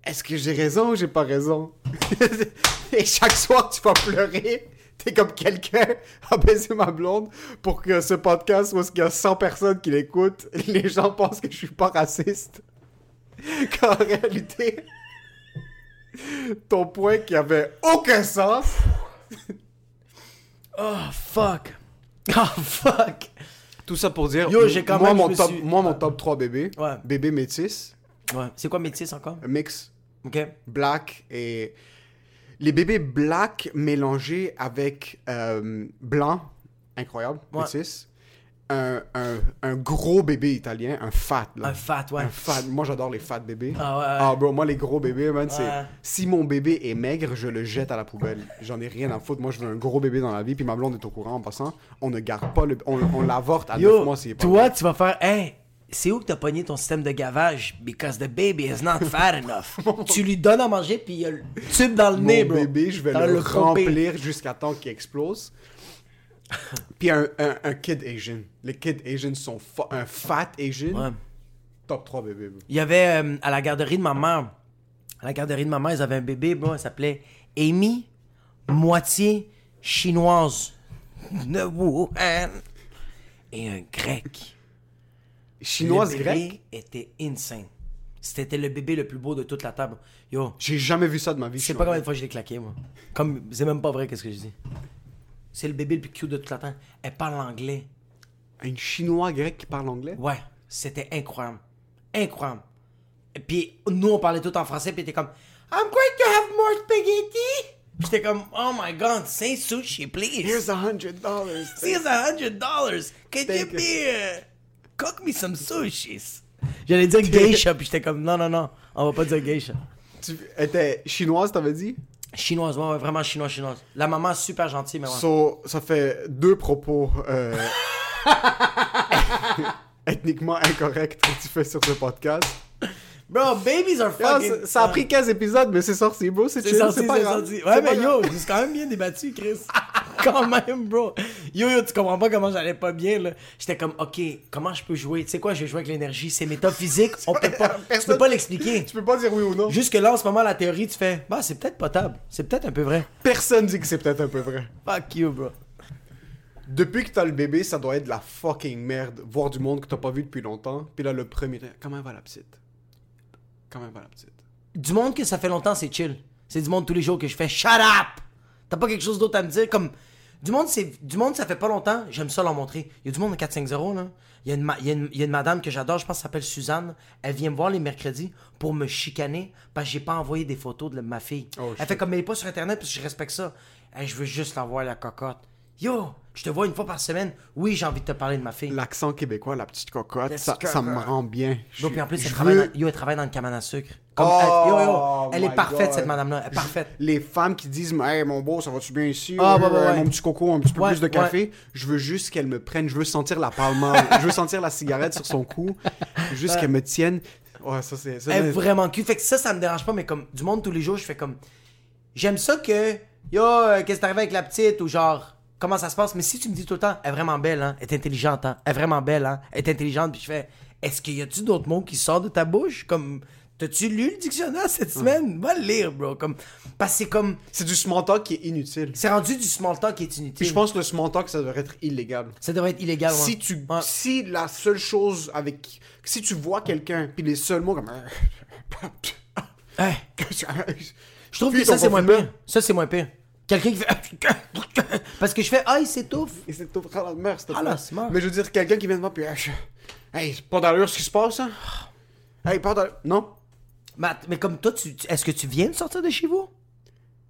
S2: est-ce que j'ai raison ou j'ai pas raison? *laughs* Et chaque soir, tu vas pleurer. T'es comme quelqu'un a baisé ma blonde pour que ce podcast où il y a 100 personnes qui l'écoutent, les gens pensent que je suis pas raciste. *laughs* Qu'en réalité, ton point qui avait aucun sens, *laughs*
S3: Oh, fuck. Oh, fuck.
S2: Tout ça pour dire,
S3: Yo, j'ai quand
S2: moi,
S3: même,
S2: mon top,
S3: suis-
S2: moi, mon top 3 bébé,
S3: Ouais.
S2: bébé métis,
S3: Ouais. C'est quoi métis encore?
S2: mix,
S3: Ok?
S2: black et... Les bébés black mélangés avec euh, blanc, incroyable,
S3: Ouais.
S2: métis. Un, un, un gros bébé italien, un fat, là.
S3: Un fat, ouais.
S2: Un fat. Moi, j'adore les fat bébés.
S3: Ah ouais.
S2: Ah, bro, moi, les gros bébés, man,
S3: Ouais.
S2: c'est... Si mon bébé est maigre, je le jette à la poubelle. J'en ai rien à foutre. Moi, je veux un gros bébé dans la vie. Puis ma blonde est au courant en passant. On ne garde pas le... On, on l'avorte à 9
S3: Yo,
S2: mois s'il est pas
S3: toi, tu vas faire, hey, c'est où que t'as pogné ton système de gavage? Because the baby is not *laughs* fat enough. tu lui donnes à manger, puis il y a le tube dans le
S2: mon
S3: nez, bro.
S2: bébé, je vais
S3: va
S2: le,
S3: pomper.
S2: remplir jusqu'à temps qu'il explose. Puis un, un, un kid Asian. Les kids Asian sont fa- un fat Asian.
S3: Ouais.
S2: Top 3 bébé. bro.
S3: Il y avait euh, à la garderie de ma mère, à la garderie de ma mère, ils avaient un bébé, bro, elle s'appelait Amy, moitié chinoise *laughs* de Wuhan et un grec.
S2: Chinoise
S3: le bébé
S2: grecque.
S3: était insane. C'était le bébé le plus beau de toute la table. Yo,
S2: J'ai jamais vu ça de ma vie.
S3: je sais pas combien de fois je l'ai claqué, moi. Comme, c'est même pas vrai, qu'est-ce que je dis. C'est le bébé le plus cute de toute la table. Elle parle anglais.
S2: Un chinois grec qui parle anglais?
S3: Ouais, c'était incroyable. Incroyable. Et puis, nous, on parlait tout en français, puis t'es comme, I'm going to have more spaghetti. Puis j'étais comme, oh my god, say sushi, please.
S2: Here's a hundred dollars.
S3: Here's a hundred dollars. Could you
S2: Thank you.
S3: be, uh, cook me some sushis? J'allais dire geisha, puis j'étais comme, non, non, non, on va pas dire geisha.
S2: Tu étais chinoise, t'avais dit?
S3: Chinoise, ouais, ouais, vraiment chinoise, chinoise. La maman, super gentille, mais ouais.
S2: So, ça fait deux propos euh, *laughs* *laughs* ethniquement incorrects que tu fais sur ce podcast.
S3: Bro, babies are fucking...
S2: ça, ça a pris 15 épisodes, mais c'est sorti, bro. C'est chill, c'est pas grave.
S3: sorti. Ouais, mais yo, c'est quand même bien débattu, Chris. *laughs* quand même, bro. Yo, yo, tu comprends pas comment j'allais pas bien, là. J'étais comme, OK, comment je peux jouer? Tu sais quoi, je vais jouer avec l'énergie. C'est méta physique. *laughs* On peut pas, tu
S2: Personne-
S3: peux pas l'expliquer. *laughs*
S2: Tu peux pas dire oui ou non.
S3: Jusque là, en ce moment, la théorie, tu fais, bah, c'est peut-être potable. C'est peut-être un peu vrai.
S2: Personne dit que c'est peut-être un peu vrai.
S3: Fuck you, bro.
S2: Depuis que t'as le bébé, ça doit être de la fucking merde. Voir du monde que t'as pas vu depuis longtemps. Puis là, le premier. Comment va la petite? Comment va la petite?
S3: Du monde que ça fait longtemps, c'est chill. C'est du monde tous les jours que je fais, shut up! T'as pas quelque chose d'autre à me dire? Comme, du monde, c'est, du monde, ça fait pas longtemps, j'aime ça leur montrer. Il y a du monde de 450, là. Il y, a une, ma- il, y a une, il y a une madame que j'adore, je pense qu'elle s'appelle Suzanne. Elle vient me voir les mercredis pour me chicaner parce que j'ai pas envoyé des photos de ma fille.
S2: Oh,
S3: elle
S2: shit.
S3: fait comme elle est pas sur internet parce que je respecte ça. Hey, je veux juste la voir la cocotte. Yo, je te vois une fois par semaine. Oui, j'ai envie de te parler de ma fille.
S2: L'accent québécois, la petite cocotte, ça, ça me rend bien.
S3: Bon, puis en plus, elle travaille,
S2: veux-
S3: dans, yo, elle travaille dans le cabane à sucre. Comme,
S2: Oh,
S3: elle, yo, yo, elle est parfaite,
S2: God.
S3: cette madame-là. Elle est parfaite.
S2: Les femmes qui disent Hey mon beau, ça va-tu bien ici?
S3: Ah,
S2: Ouais. Mon petit coco, un petit peu plus de café. Je veux juste qu'elle me prenne. Je veux sentir la palme. je veux sentir la cigarette sur son cou. Juste qu'elle me tienne. Ouais, ça c'est. ça,
S3: Elle est vraiment cute. Fait que ça, ça me dérange pas, mais comme du monde tous les jours, je fais comme. J'aime ça que. Yo, euh, qu'est-ce qui t'arrive avec la petite? Ou genre. Comment ça se passe. Mais si tu me dis tout le temps, elle est vraiment belle, hein, elle est intelligente, hein, elle est vraiment belle, hein, elle est intelligente, puis je fais, est-ce qu'il y a-tu d'autres mots qui sortent de ta bouche? Comme, t'as-tu lu le dictionnaire cette semaine? Va le lire, bro. Comme, parce que c'est comme,
S2: C'est du small talk qui est inutile.
S3: c'est rendu du small talk qui est inutile.
S2: Puis je pense que le small talk, ça devrait être illégal.
S3: Ça devrait être illégal, ouais.
S2: Si tu,
S3: Ouais.
S2: si la seule chose avec, si tu vois quelqu'un, puis les seuls mots comme, *laughs*
S3: Hey, *laughs* je trouve
S2: Puis
S3: que ça, c'est moins pire. Ça, c'est moins pire. Quelqu'un qui fait. Parce que je fais, ah, il s'étouffe.
S2: Tout la merde, s'il te
S3: Ah,
S2: plaît.
S3: là, c'est mort.
S2: Mais je veux dire, quelqu'un qui vient de moi, puis, je- hey, c'est pas d'allure ce qui se passe, hein? Hey, pas d'allure. Non?
S3: Mais, mais comme toi, tu, tu- est-ce que tu viens de sortir de chez vous?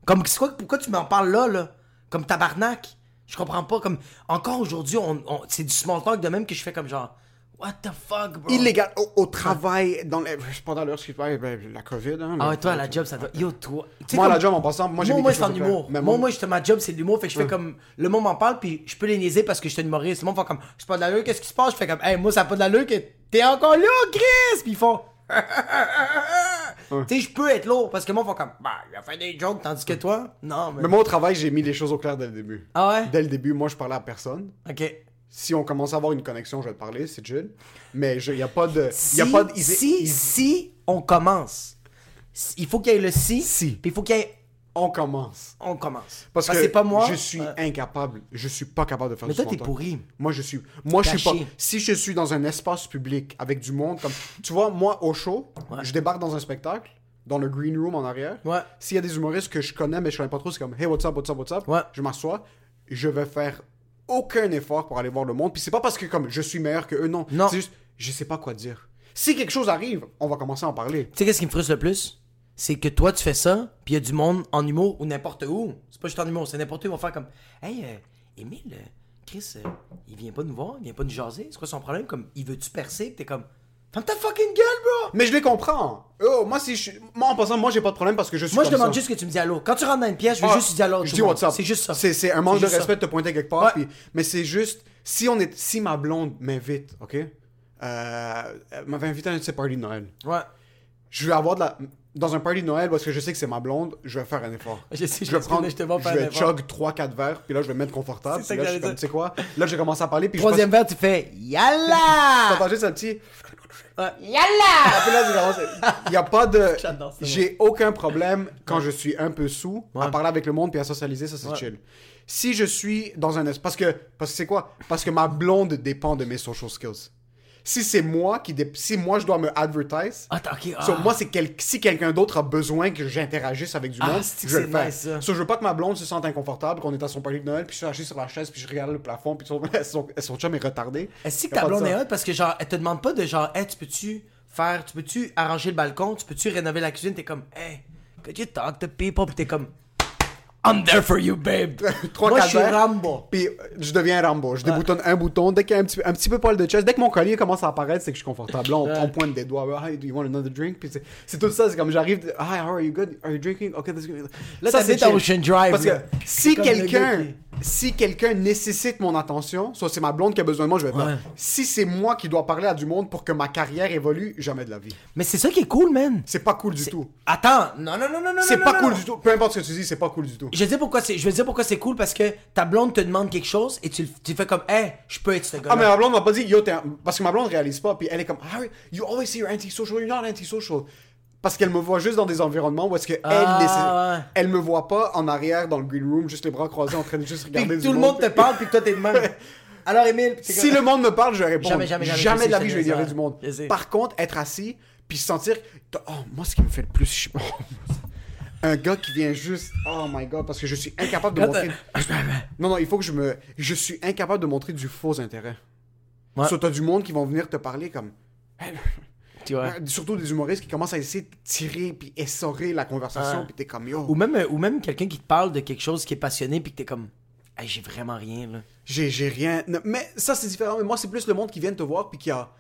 S3: Comme, c'est quoi, pourquoi tu m'en parles là, là? Comme tabarnak? Je comprends pas. Comme, encore aujourd'hui, on, on- c'est du small talk de même que je fais comme genre, what the fuck, bro?
S2: Illégal. Au, au travail, dans les, d'allure ce qui se passe, ben, la COVID, hein?
S3: Ah ouais, toi, la job, ça doit. Yo, toi.
S2: Moi,
S3: comme-
S2: la job, en passant, moi, j'ai
S3: moi,
S2: mis
S3: moi, c'est en humour. Moi,
S2: moi-
S3: j'étais ma job, c'est de l'humour. Fait que je fais comme. Le monde m'en parle, puis je peux les niaiser parce que je suis un humoriste. Le monde fait comme. C'est pas de l'allure, qu'est-ce qui se passe? Je fais comme. Hey, moi, ça pas de l'allure que t'es encore là, Chris! Puis ils font. *laughs* Tu sais, je peux être lourd parce que moi, font comme. Bah, il a fait des jokes, tandis que toi. Non, mais.
S2: Mais moi, au travail, j'ai mis les choses au clair dès le début.
S3: Ah ouais?
S2: Dès le début, moi, je parlais à personne.
S3: Ok.
S2: Si on commence à avoir une connexion, je vais te parler, c'est chill. Mais il n'y a pas de.
S3: Si,
S2: Y a pas de
S3: si, on commence, il faut qu'il y ait le si.
S2: Si.
S3: Puis il faut qu'il y ait.
S2: On commence.
S3: On commence.
S2: Parce que
S3: c'est pas moi.
S2: je suis
S3: Ouais.
S2: incapable. Je suis pas capable de faire
S3: Mais toi, t'es pourri.
S2: Moi, je suis. Moi, je suis pas. Si je suis dans un espace public avec du monde, comme. Tu vois, moi, au show,
S3: Ouais.
S2: je débarque dans un spectacle, dans le green room en arrière.
S3: Ouais.
S2: S'il y a des humoristes que je connais, mais je connais pas trop, c'est comme Hey, what's up, what's up, what's up?
S3: Ouais.
S2: Je m'assois. Je vais faire aucun effort pour aller voir le monde. Puis c'est pas parce que, comme, je suis meilleur que eux, non.
S3: Non.
S2: C'est juste, je sais pas quoi dire. Si quelque chose arrive, on va commencer à en parler.
S3: Tu sais, qu'est-ce qui me frustre le plus? C'est que toi, tu fais ça, puis il y a du monde en humour ou n'importe où. C'est pas juste en humour, c'est n'importe où. Ils vont faire comme Hey, euh, Émile, euh, Chris, euh, il vient pas nous voir, il vient pas nous jaser. C'est quoi son problème? Comme, il veut-tu percer? T'es comme, ferme ta fucking gueule, bro!
S2: Mais je les comprends. Oh, moi, si je Moi, en passant, moi, j'ai pas de problème parce que je suis
S3: Moi, je demande
S2: ça.
S3: juste que tu me dis allô. Quand tu rentres dans une pièce, je veux
S2: Ah,
S3: juste dire allô.
S2: Je dis
S3: le monde.
S2: what's up.
S3: C'est juste ça.
S2: C'est, un manque de
S3: ça.
S2: respect de te pointer quelque part.
S3: Ouais.
S2: puis- mais c'est juste, si on est, si ma blonde m'invite, ok, euh, elle m'avait invité à un de ses parties de Noël.
S3: Ouais.
S2: Je vais avoir de la, dans un party de Noël parce que je sais que c'est ma blonde, je vais faire un effort.
S3: Je sais,
S2: je vais
S3: je
S2: prendre,
S3: je te vois faire
S2: je vais chug 3-4 verres, puis là je vais me mettre confortable.
S3: C'est ça
S2: puis là,
S3: que
S2: je suis comme, tu sais quoi, là j'ai commencé à parler, puis
S3: Troisième verre, tu fais Yalla!
S2: t'entends juste un petit,
S3: Ouais.
S2: tu commences- il y a pas de, *laughs*
S3: J'adore ça,
S2: j'ai aucun problème quand je suis un peu sous à parler avec le monde puis à socialiser, ça c'est
S3: Ouais.
S2: chill. Si je suis dans un parce que parce que c'est quoi? Parce que ma blonde dépend de mes social skills. Si c'est moi qui dé- si moi je dois me advertise,
S3: Attends, ok.
S2: So,
S3: ah.
S2: moi, c'est quel- si quelqu'un d'autre a besoin que j'interagisse avec du
S3: Ah,
S2: monde, je le faire.
S3: nice, ça?
S2: So, je veux pas que ma blonde se sente inconfortable, qu'on est à son party de Noël, puis je suis assis sur la chaise, puis je regarde le plafond, puis son, *laughs* son, son chum est retardé.
S3: Est-ce que ta blonde est hot? Parce que genre, elle te demande pas de genre, hey, tu peux-tu faire, tu peux-tu arranger le balcon, tu peux-tu rénover la cuisine, t'es comme, hey, could you talk to people, puis t'es comme, I'm there for you, babe. *laughs*
S2: Trois,
S3: Moi, je suis Rambo.
S2: Puis je deviens Rambo. Je déboutonne un bouton. Dès qu'il y a un petit, un petit peu poil de chest, dès que mon collier commence à apparaître, c'est que je suis confortable. Là, on, on pointe des doigts. Hi, do you want another drink? Puis c'est- c'est tout ça. C'est comme j'arrive. Hi, how are you? Good? Are you drinking? Okay, that's good.
S3: Là,
S2: Ça, c'est.
S3: Ocean Drive,
S2: Parce que si quelqu'un. Si quelqu'un nécessite mon attention, soit c'est ma blonde qui a besoin de moi, je vais là.
S3: Ouais.
S2: Si c'est moi qui dois parler à du monde pour que ma carrière évolue, jamais de la vie.
S3: Mais c'est ça qui est cool, man.
S2: C'est pas cool du tout.
S3: Attends, non, non, non, non, non.
S2: C'est pas
S3: non,
S2: cool
S3: non.
S2: du tout. Peu importe ce que tu dis, c'est pas cool du tout.
S3: Je vais dire pourquoi c'est, je vais dire pourquoi c'est cool parce que ta blonde te demande quelque chose et tu, tu fais comme, hey, je peux être ce gars-là.
S2: Ah, mais ma blonde m'a pas dit, yo, t'es un- parce que ma blonde réalise pas, puis elle est comme, Harry, you always say you're antisocial, you're not antisocial. Parce qu'elle me voit juste dans des environnements où est-ce qu'elle
S3: Ah, ouais.
S2: elle me voit pas en arrière dans le green room, juste les bras croisés en train de juste
S3: Puis
S2: regarder du
S3: tout le monde te parle puis toi t'es de même. Alors, Émile,
S2: Si le monde me parle, je vais répondre.
S3: Jamais, jamais, jamais, je
S2: de la vie,
S3: je
S2: vais
S3: ça.
S2: du monde. Par contre, être assis, puis sentir. Oh, moi, ce qui me fait le plus. *laughs* Un gars qui vient juste. Oh my god, parce que je suis incapable de montrer.
S3: t'as-
S2: Non, non, il faut que je me. Je suis incapable de montrer du faux intérêt.
S3: Ouais.
S2: Soit t'as du monde qui vont venir te parler comme.
S3: Tu vois.
S2: Euh, Surtout des humoristes qui commencent à essayer de tirer puis essorer la conversation, puis t'es comme yo.
S3: Ou même, ou même quelqu'un qui te parle de quelque chose qui est passionné puis que t'es comme, hey, j'ai vraiment rien, là.
S2: J'ai, j'ai rien. Mais ça, c'est différent. Mais moi, c'est plus le monde qui vient te voir puis qui a.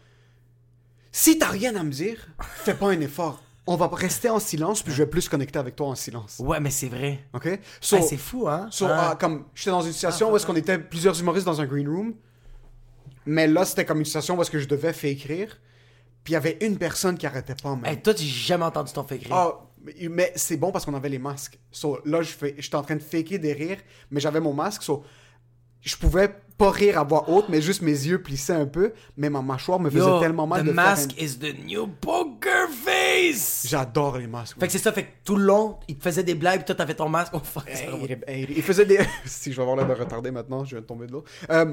S2: Si t'as rien à me dire, *laughs* fais pas un effort. On va rester en silence puis je vais plus connecter avec toi en silence.
S3: Ouais, mais c'est vrai.
S2: Ok? So,
S3: Ah, c'est fou, hein?
S2: so,
S3: Ah.
S2: ah, comme j'étais dans une situation où est-ce qu'on était plusieurs humoristes dans un green room, mais là c'était comme une situation où est-ce que je devais faire écrire, puis il y avait une personne qui arrêtait pas. man.
S3: Hey, toi, j'ai jamais entendu ton fait écrire.
S2: Ah, mais- mais c'est bon parce qu'on avait les masques. So, là, je fais, j'étais en train de faker des rires, mais j'avais mon masque. So, je pouvais pas rire à voix haute, mais juste mes yeux plissaient un peu, mais ma mâchoire me faisait
S3: Yo,
S2: tellement mal
S3: the
S2: de
S3: mask
S2: faire.
S3: is the new poker face!
S2: J'adore les masques.
S3: Fait que c'est ça, fait que tout le long, il te faisait des blagues, pis toi t'avais ton masque. Oh fuck,
S2: Hey, il, hey, il faisait des. *laughs* si je vais avoir l'air de retardé maintenant, je viens de tomber de l'eau. Euh,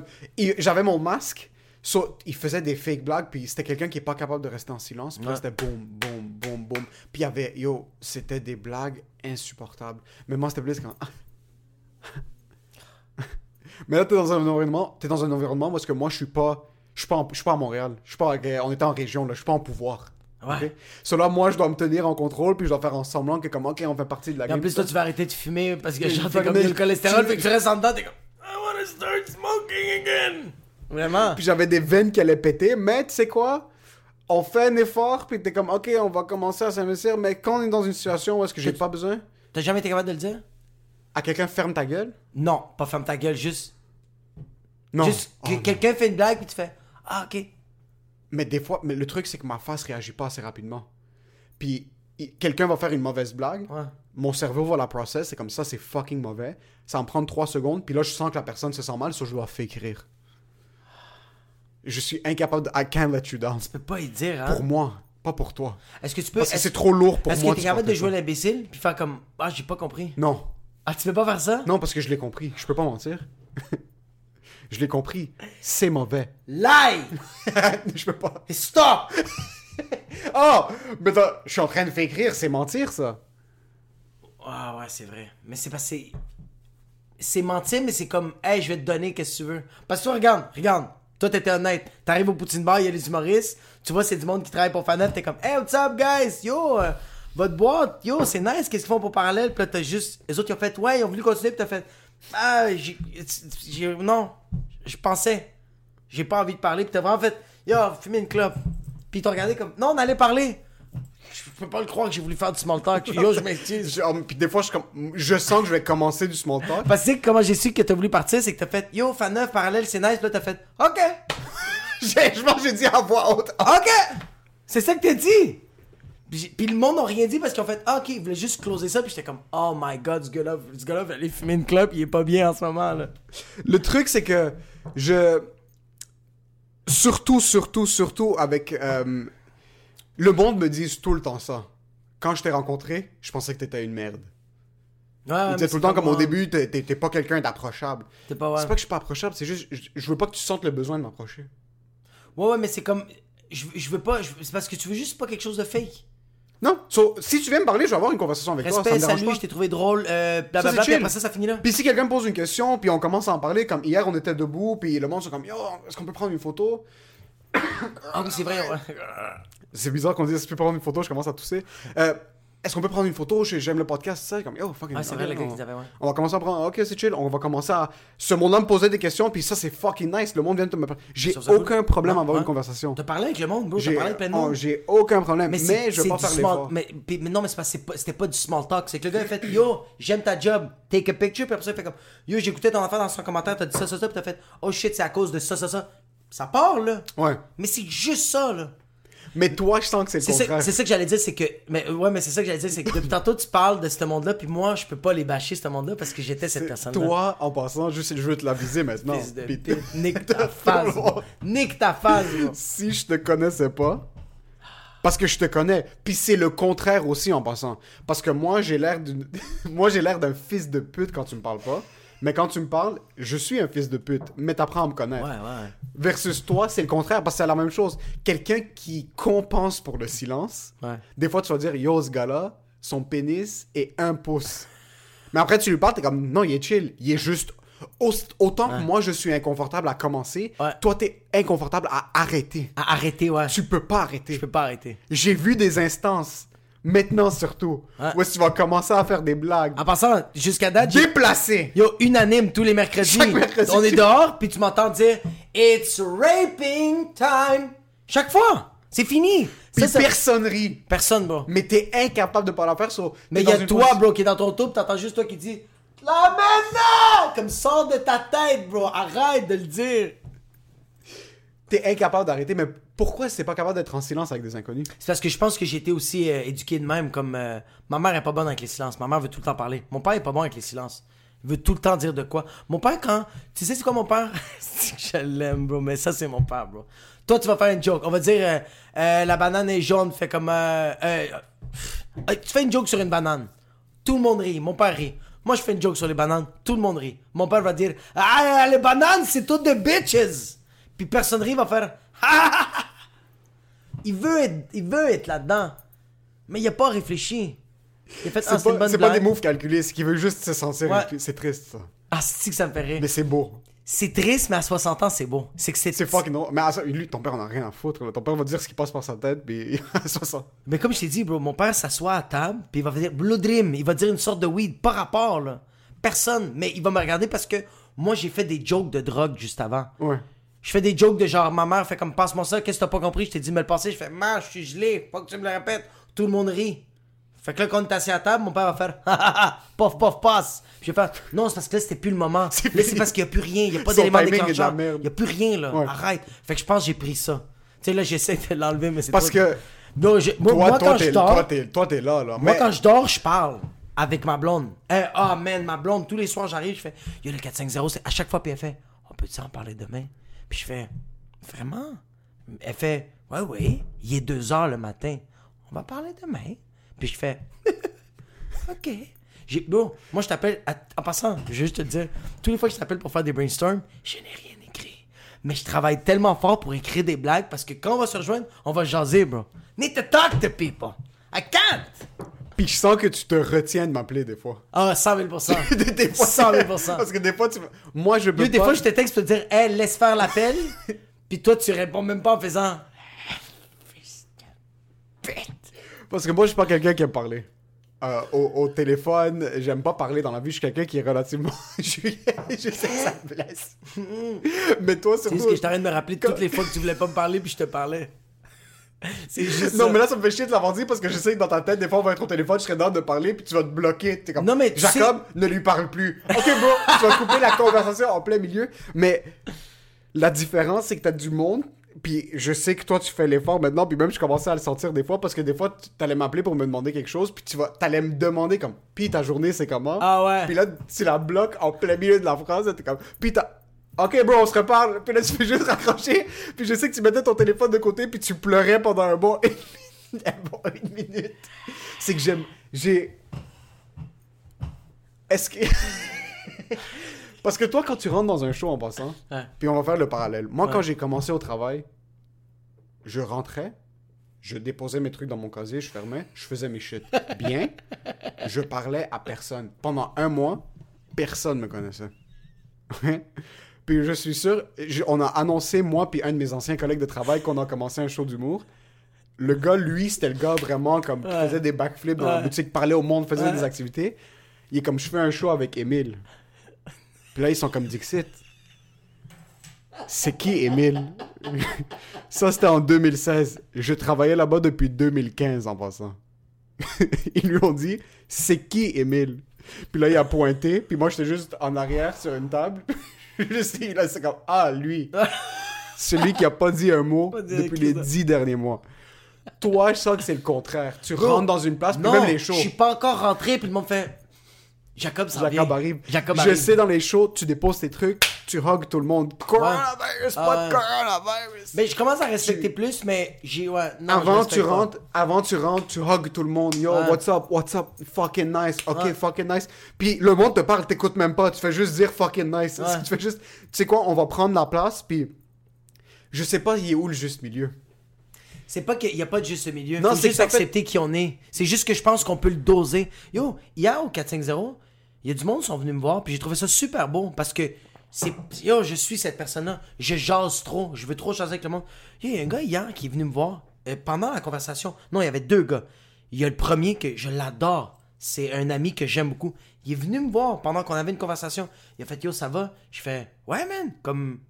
S2: J'avais mon masque. So, il faisait des fake blagues, puis c'était quelqu'un qui est pas capable de rester en silence. Puis
S3: Ouais.
S2: c'était boum, boum, boum, boum. Puis il y avait, yo, c'était des blagues insupportables. Mais moi, c'était plus comme. *laughs* Mais là, t'es dans un environnement, t'es dans un environnement parce que moi, je suis pas, je suis pas, en- je suis pas à Montréal. Je suis pas, à- on était en région là, je suis pas en pouvoir.
S3: Ouais.
S2: ok? So là, moi, je dois me tenir en contrôle, puis je dois faire en semblant que comme, ok, on fait partie de la
S3: Et en
S2: game.
S3: plus, toi, tu vas arrêter de fumer parce que t'es comme le cholestérol, fait que tu restes en dedans, t'es comme I wanna start smoking again! Vraiment?
S2: Puis j'avais des veines qui allaient péter, mais tu sais quoi? On fait un effort, puis t'es comme, ok, on va commencer à s'investir, mais quand on est dans une situation où est-ce que j'ai pas besoin,
S3: T'as jamais été capable de le dire?
S2: à quelqu'un ferme ta gueule?
S3: Non, pas ferme ta gueule, juste.
S2: Non.
S3: Juste
S2: Oh,
S3: que quelqu'un fait une blague, puis tu fais Ah, ok.
S2: Mais des fois, mais le truc, c'est que ma face réagit pas assez rapidement. Puis quelqu'un va faire une mauvaise blague,
S3: Ouais.
S2: mon cerveau va la process, c'est comme ça, c'est fucking mauvais. Ça me prendre 3 secondes, puis là, je sens que la personne se sent mal, soit je dois fake rire. Je suis incapable de. I can't let you down.
S3: Tu peux pas y dire, hein?
S2: Pour moi, pas pour toi.
S3: Est-ce que tu peux.
S2: Parce que
S3: est-ce-
S2: c'est trop lourd pour
S3: Est-ce que
S2: moi.
S3: t'es capable de jouer l'imbécile, puis faire comme Ah, j'ai pas compris?
S2: Non.
S3: Ah, tu peux pas faire ça?
S2: Non, parce que je l'ai compris. Je peux pas mentir. *laughs* je l'ai compris. C'est mauvais.
S3: Lie! *laughs*
S2: je peux pas.
S3: Stop! *laughs*
S2: Oh! Mais je suis en train de faire écrire, c'est mentir, ça.
S3: Ah, ouais, c'est vrai. Mais c'est c'est. C'est mentir, mais c'est comme Hey, je vais te donner, qu'est-ce que tu veux? Parce que toi, regarde, regarde. Toi, t'étais honnête. T'arrives au Poutine Bar, il y a les humoristes. Tu vois, c'est du monde qui travaille pour Fanet. T'es comme Hey, what's up, guys? Yo, euh, votre boîte, yo, c'est nice. Qu'est-ce qu'ils font pour parallèle? Puis là, t'as juste. Les autres, ils ont fait Ouais, ils ont voulu continuer. Puis t'as fait Ah, j'ai. Non, je pensais. J'ai pas envie de parler. Puis t'as vraiment fait Yo, fumer une clope. Puis ils t'ont regardé comme Non, on allait parler. Je peux pas le croire que j'ai voulu faire du small talk. Yo, je m'excuse.
S2: Oh, Puis des fois, je, comme- je sens que je vais commencer du small talk.
S3: Parce que comment j'ai su que t'as voulu partir, c'est que t'as fait Yo, fan 9, parallèle, c'est nice. Puis là, t'as fait OK, *laughs*
S2: J'ai- je pense que j'ai dit à voix haute.
S3: OK. C'est ça que t'as dit. Puis, le monde n'a rien dit parce qu'ils ont fait ah, OK, ils voulaient juste closer ça. Puis j'étais comme Oh my god, ce gars-là, ce gars-là va aller fumer une clope, il est pas bien en ce moment. là.
S2: Le truc, c'est que je. Surtout, surtout, surtout avec. euh, Le monde me dit tout le temps ça. Quand je t'ai rencontré, je pensais que t'étais une merde.
S3: Ouais,
S2: Il disait
S3: c'est
S2: tout le temps, comme au début, t'es pas quelqu'un d'approchable.
S3: T'es pas ouais.
S2: C'est pas que je suis pas approchable, c'est juste, je, je veux pas que tu sentes le besoin de m'approcher.
S3: Ouais, ouais, mais c'est comme. Je, je veux pas. C'est parce que tu veux juste pas quelque chose de fake.
S2: Non, so, si tu viens me parler, je vais avoir une conversation avec toi.
S3: Respect,
S2: me dérange
S3: salut,
S2: pas.
S3: je t'ai trouvé drôle, euh, blablabla,
S2: c'est
S3: puis après ça, ça finit là.
S2: Puis si quelqu'un me pose une question, puis on commence à en parler, comme hier, on était debout, puis le monde sont comme, yo, est-ce qu'on peut prendre une photo?
S3: Ah oui, c'est vrai. ouais. *laughs*
S2: C'est bizarre qu'on dise, tu peux prendre une photo? Je commence à tousser. Euh, est-ce qu'on peut prendre une photo? Je- J'aime le podcast, ça. Comme, yo, fucking.
S3: Ah, c'est vrai, le gars
S2: on,
S3: qui disait, ouais.
S2: on va commencer à prendre, ok, c'est chill. On va commencer à. Ce monde-là me posait des questions, puis ça, c'est fucking nice. Le monde vient de me parler. J'ai aucun problème à avoir
S3: ouais.
S2: une conversation.
S3: T'as parlé avec le monde, bro? T'as
S2: J'ai
S3: parlé avec plein de
S2: oh,
S3: monde?
S2: j'ai aucun problème, mais,
S3: c'est-
S2: je vais pas
S3: mais, mais non, mais c'était pas du small talk. C'est que le gars a fait Yo, j'aime ta job, take a picture. Puis après ça, il fait comme Yo, j'écoutais ton enfant dans son commentaire, t'as dit ça, ça, ça. Puis t'as fait Oh shit, c'est à cause de ça, ça, ça. Ça part, là.
S2: Ouais.
S3: Mais c'est juste ça, là.
S2: Mais toi, je sens que c'est le
S3: C'est ça,
S2: contraire.
S3: c'est ça que j'allais dire, c'est que. Mais ouais, mais c'est ça que j'allais dire, c'est que depuis tantôt, tu parles de ce monde-là, puis moi, je peux pas les bâcher, ce monde-là, parce que j'étais cette personne-là.
S2: Toi, en passant, juste, je veux te l'aviser maintenant.
S3: Fils de
S2: Puis-. *laughs*
S3: Nique ta bro. Nique ta bro.
S2: si je te connaissais pas, parce que je te connais, puis c'est le contraire aussi en passant. Parce que moi, j'ai l'air d'une... *laughs* moi, j'ai l'air d'un fils de pute quand tu me parles pas. Mais quand tu me parles, je suis un fils de pute. Mais t'apprends à me connaître.
S3: Ouais, ouais.
S2: Versus toi, c'est le contraire, parce que c'est la même chose. Quelqu'un qui compense pour le silence,
S3: Ouais.
S2: des fois, tu vas dire, yo, ce gars-là, son pénis est un pouce. Mais après, tu lui parles, t'es comme, non, il est chill. Il est juste. au- Autant que moi, je suis inconfortable à commencer, toi, t'es inconfortable à arrêter.
S3: À arrêter, ouais.
S2: Tu peux pas arrêter.
S3: Je peux pas arrêter.
S2: J'ai vu des instances, maintenant surtout,
S3: Ouais.
S2: où est-ce que tu vas commencer à faire des blagues?
S3: En passant, jusqu'à date, j'ai
S2: Déplacées.
S3: Yo, unanime tous les mercredis.
S2: Chaque mercredi.
S3: On est dehors, puis tu m'entends dire It's raping time. Chaque fois. C'est fini.
S2: Puis
S3: Ça,
S2: personne rit.
S3: Personne, bro.
S2: Mais t'es incapable de pas la faire. so,
S3: Mais il y a toi,
S2: position-
S3: bro, qui est dans ton tour, t'entends juste toi qui dis La maintenant! Comme sort de ta tête, bro. Arrête de le dire.
S2: T'es incapable d'arrêter. Mais pourquoi c'est pas capable d'être en silence avec des inconnus?
S3: C'est parce que je pense que j'ai été aussi euh, éduqué de même. Comme euh, ma mère est pas bonne avec les silences. Ma mère veut tout le temps parler. Mon père est pas bon avec les silences. Il veut tout le temps dire de quoi. Mon père, quand. Tu sais, c'est quoi mon père? *laughs* Je l'aime, bro, mais ça, c'est mon père, bro. Toi, tu vas faire une joke. On va dire euh, la banane est jaune, fait comme. tu fais une joke sur une banane. Tout le monde rit. Mon père rit. Moi, je fais une joke sur les bananes. Tout le monde rit. Mon père va dire Ah, les bananes, c'est toutes des bitches. Puis personne rit, va faire *laughs* Il veut être, il veut être là-dedans. Mais il a pas réfléchi. Il a fait Ah,
S2: C'est pas, c'est pas des moves calculés, c'est qu'il veut juste se sentir.
S3: Ouais.
S2: C'est triste, ça.
S3: Ah, c'est que ça me fait rire?
S2: Mais c'est beau.
S3: C'est triste, mais à 60 ans, c'est beau. C'est que c'est.
S2: C'est fucking drôle. Mais à ça, lui, ton père en a rien à foutre. là. Ton père va dire ce qui passe par sa tête, puis *laughs* à 60.
S3: Mais comme je t'ai dit, bro, mon père s'assoit à table, puis il va dire Blue Dream, il va dire une sorte de weed, pas rapport, là. Personne, mais il va me regarder parce que moi, j'ai fait des jokes de drogue juste avant.
S2: Ouais.
S3: Je fais des jokes de genre, ma mère fait comme passe-moi ça, qu'est-ce que t'as pas compris? Je t'ai dit me le passer, je fais, man, je suis gelé, faut que tu me le répètes. Tout le monde rit. Fait que là, quand on est assis à table, mon père va faire, ha ha ha, pof, pof, passe. Puis je vais faire, non, c'est parce que là, c'était plus le moment. Là, c'est parce qu'il y a plus rien, il y a pas d'élément
S2: de
S3: déclencheur. Il y a plus rien, là.
S2: Ouais.
S3: Arrête. Fait que je pense que j'ai pris ça. Tu sais, là, j'essaie de l'enlever, mais c'est
S2: Parce
S3: trop-
S2: que
S3: Non, moi,
S2: toi,
S3: moi,
S2: toi,
S3: quand je dors,
S2: toi, t'es, là, là.
S3: moi,
S2: Mais
S3: quand je dors, je parle avec ma blonde. Eh, Ah, man, ma blonde, tous les soirs, j'arrive, je fais Yo, le 450, c'est à chaque fois, puis elle fait On peut-tu en parler demain? Puis je fais Vraiment? Elle fait Ouais, ouais, il est 2 heures le matin. On va parler demain. Puis je fais *laughs* Ok. J'ai, bro, moi, je t'appelle, en passant, je vais juste te dire, toutes les fois que je t'appelle pour faire des brainstorms, je n'ai rien écrit. Mais je travaille tellement fort pour écrire des blagues parce que quand on va se rejoindre, on va jaser, bro. Need to talk to people. I can't.
S2: Puis je sens que tu te retiens de m'appeler des fois.
S3: Ah, 100 000 *laughs*
S2: des, fois,
S3: 100 000%
S2: Parce que des fois, tu... moi, je peux
S3: Yo, des
S2: pas...
S3: fois, je te texte pour te dire, hey, laisse faire l'appel. *laughs* Puis toi, tu réponds même pas en faisant.
S2: Parce que moi, je suis pas quelqu'un qui aime parler. Euh, au, au téléphone, j'aime pas parler dans la vie. Je suis quelqu'un qui est relativement... *laughs* je, sais que ça me blesse. mais toi,
S3: C'est juste
S2: surtout...
S3: que je t'arrête de me rappeler toutes les fois que tu voulais pas me parler, puis je te parlais. *laughs* Juste.
S2: Non,
S3: ça.
S2: mais là, ça me fait chier de l'avoir dit parce que je sais que dans ta tête, des fois, on va être au téléphone, je serais dans de parler, puis tu vas te bloquer. T'es comme,
S3: Non, mais
S2: Jacob, ne lui parle plus. Ok, bro, tu vas couper la conversation en plein milieu. Mais la différence, c'est que t'as du monde, puis je sais que toi, tu fais l'effort maintenant, puis même, je commençais à le sentir des fois parce que des fois, t'allais m'appeler pour me demander quelque chose, puis tu vas, t'allais me demander comme, puis ta journée, c'est comment?
S3: Ah ouais.
S2: Puis là, tu la bloques en plein milieu de la phrase, t'es comme, puis t'as. Ok, bro, on se reparle. Puis là, tu fais juste raccrocher. Puis je sais que tu mettais ton téléphone de côté, puis tu pleurais pendant un bon, *laughs* un bon une minute. C'est que j'aime. J'ai. Est-ce que. *laughs* Parce que toi, quand tu rentres dans un show en passant,
S3: Ouais.
S2: puis on va faire le parallèle. Moi,
S3: Ouais.
S2: quand j'ai commencé au travail, je rentrais, je déposais mes trucs dans mon casier, je fermais, je faisais mes shit bien, *laughs* je parlais à personne. Pendant un mois, personne me connaissait. Puis je suis sûr, on a annoncé, moi puis un de mes anciens collègues de travail, qu'on a commencé un show d'humour. Le gars, lui, c'était le gars vraiment comme qui
S3: Ouais.
S2: faisait des backflips dans la
S3: Ouais.
S2: boutique, parlait au monde, faisait
S3: Ouais.
S2: des activités. Il est comme, je fais un show avec Émile. Puis là, ils sont comme Dixit. C'est qui Émile? *laughs* Ça, c'était en 2016. Je travaillais là-bas depuis 2015 en passant. *laughs* Ils lui ont dit C'est qui Émile? Puis là, il a pointé. Puis moi, j'étais juste en arrière sur une table. *laughs* *laughs* Je sais, là, c'est comme Ah, lui. Celui qui a pas dit un mot *laughs*
S3: dit
S2: depuis les dix derniers mois. Toi, je sens que c'est le contraire. Tu rentres dans une place, puis
S3: Non,
S2: même les shows.
S3: je suis pas encore rentré, puis le monde fait. Jacob s'en
S2: Jacob arrive.
S3: Jacob
S2: je
S3: arrive.
S2: sais, dans les shows, tu déposes tes trucs, tu hugs tout le monde. Coronavirus,
S3: Ah
S2: pas de coronavirus.
S3: Mais je commence à respecter plus, mais j'ai. Ouais, non, je
S2: avant, tu
S3: pas.
S2: rentres, avant, tu rentres, tu hugs tout le monde. Yo,
S3: Ouais.
S2: what's up, what's up, fucking nice, ok, fucking nice. Puis le monde te parle, t'écoutes même pas, tu fais juste dire fucking nice. Tu fais juste, tu sais quoi, on va prendre la place, puis je sais pas, il est où le juste milieu.
S3: C'est pas qu'il y a pas de juste milieu.
S2: Non, c'est
S3: juste
S2: ça fait-
S3: accepter qui on est. C'est juste que je pense qu'on peut le doser. Yo, hier au 450, il y a du monde qui sont venus me voir, puis j'ai trouvé ça super beau parce que c'est. Yo, je suis cette personne-là. Je jase trop. Je veux trop jaser avec le monde. Yo, il y a un gars hier qui est venu me voir euh, pendant la conversation. Non, il y avait deux gars. Il y a le premier que je l'adore. C'est un ami que j'aime beaucoup. Il est venu me voir pendant qu'on avait une conversation. Il a fait Yo, ça va? Je fais Ouais, man. Comme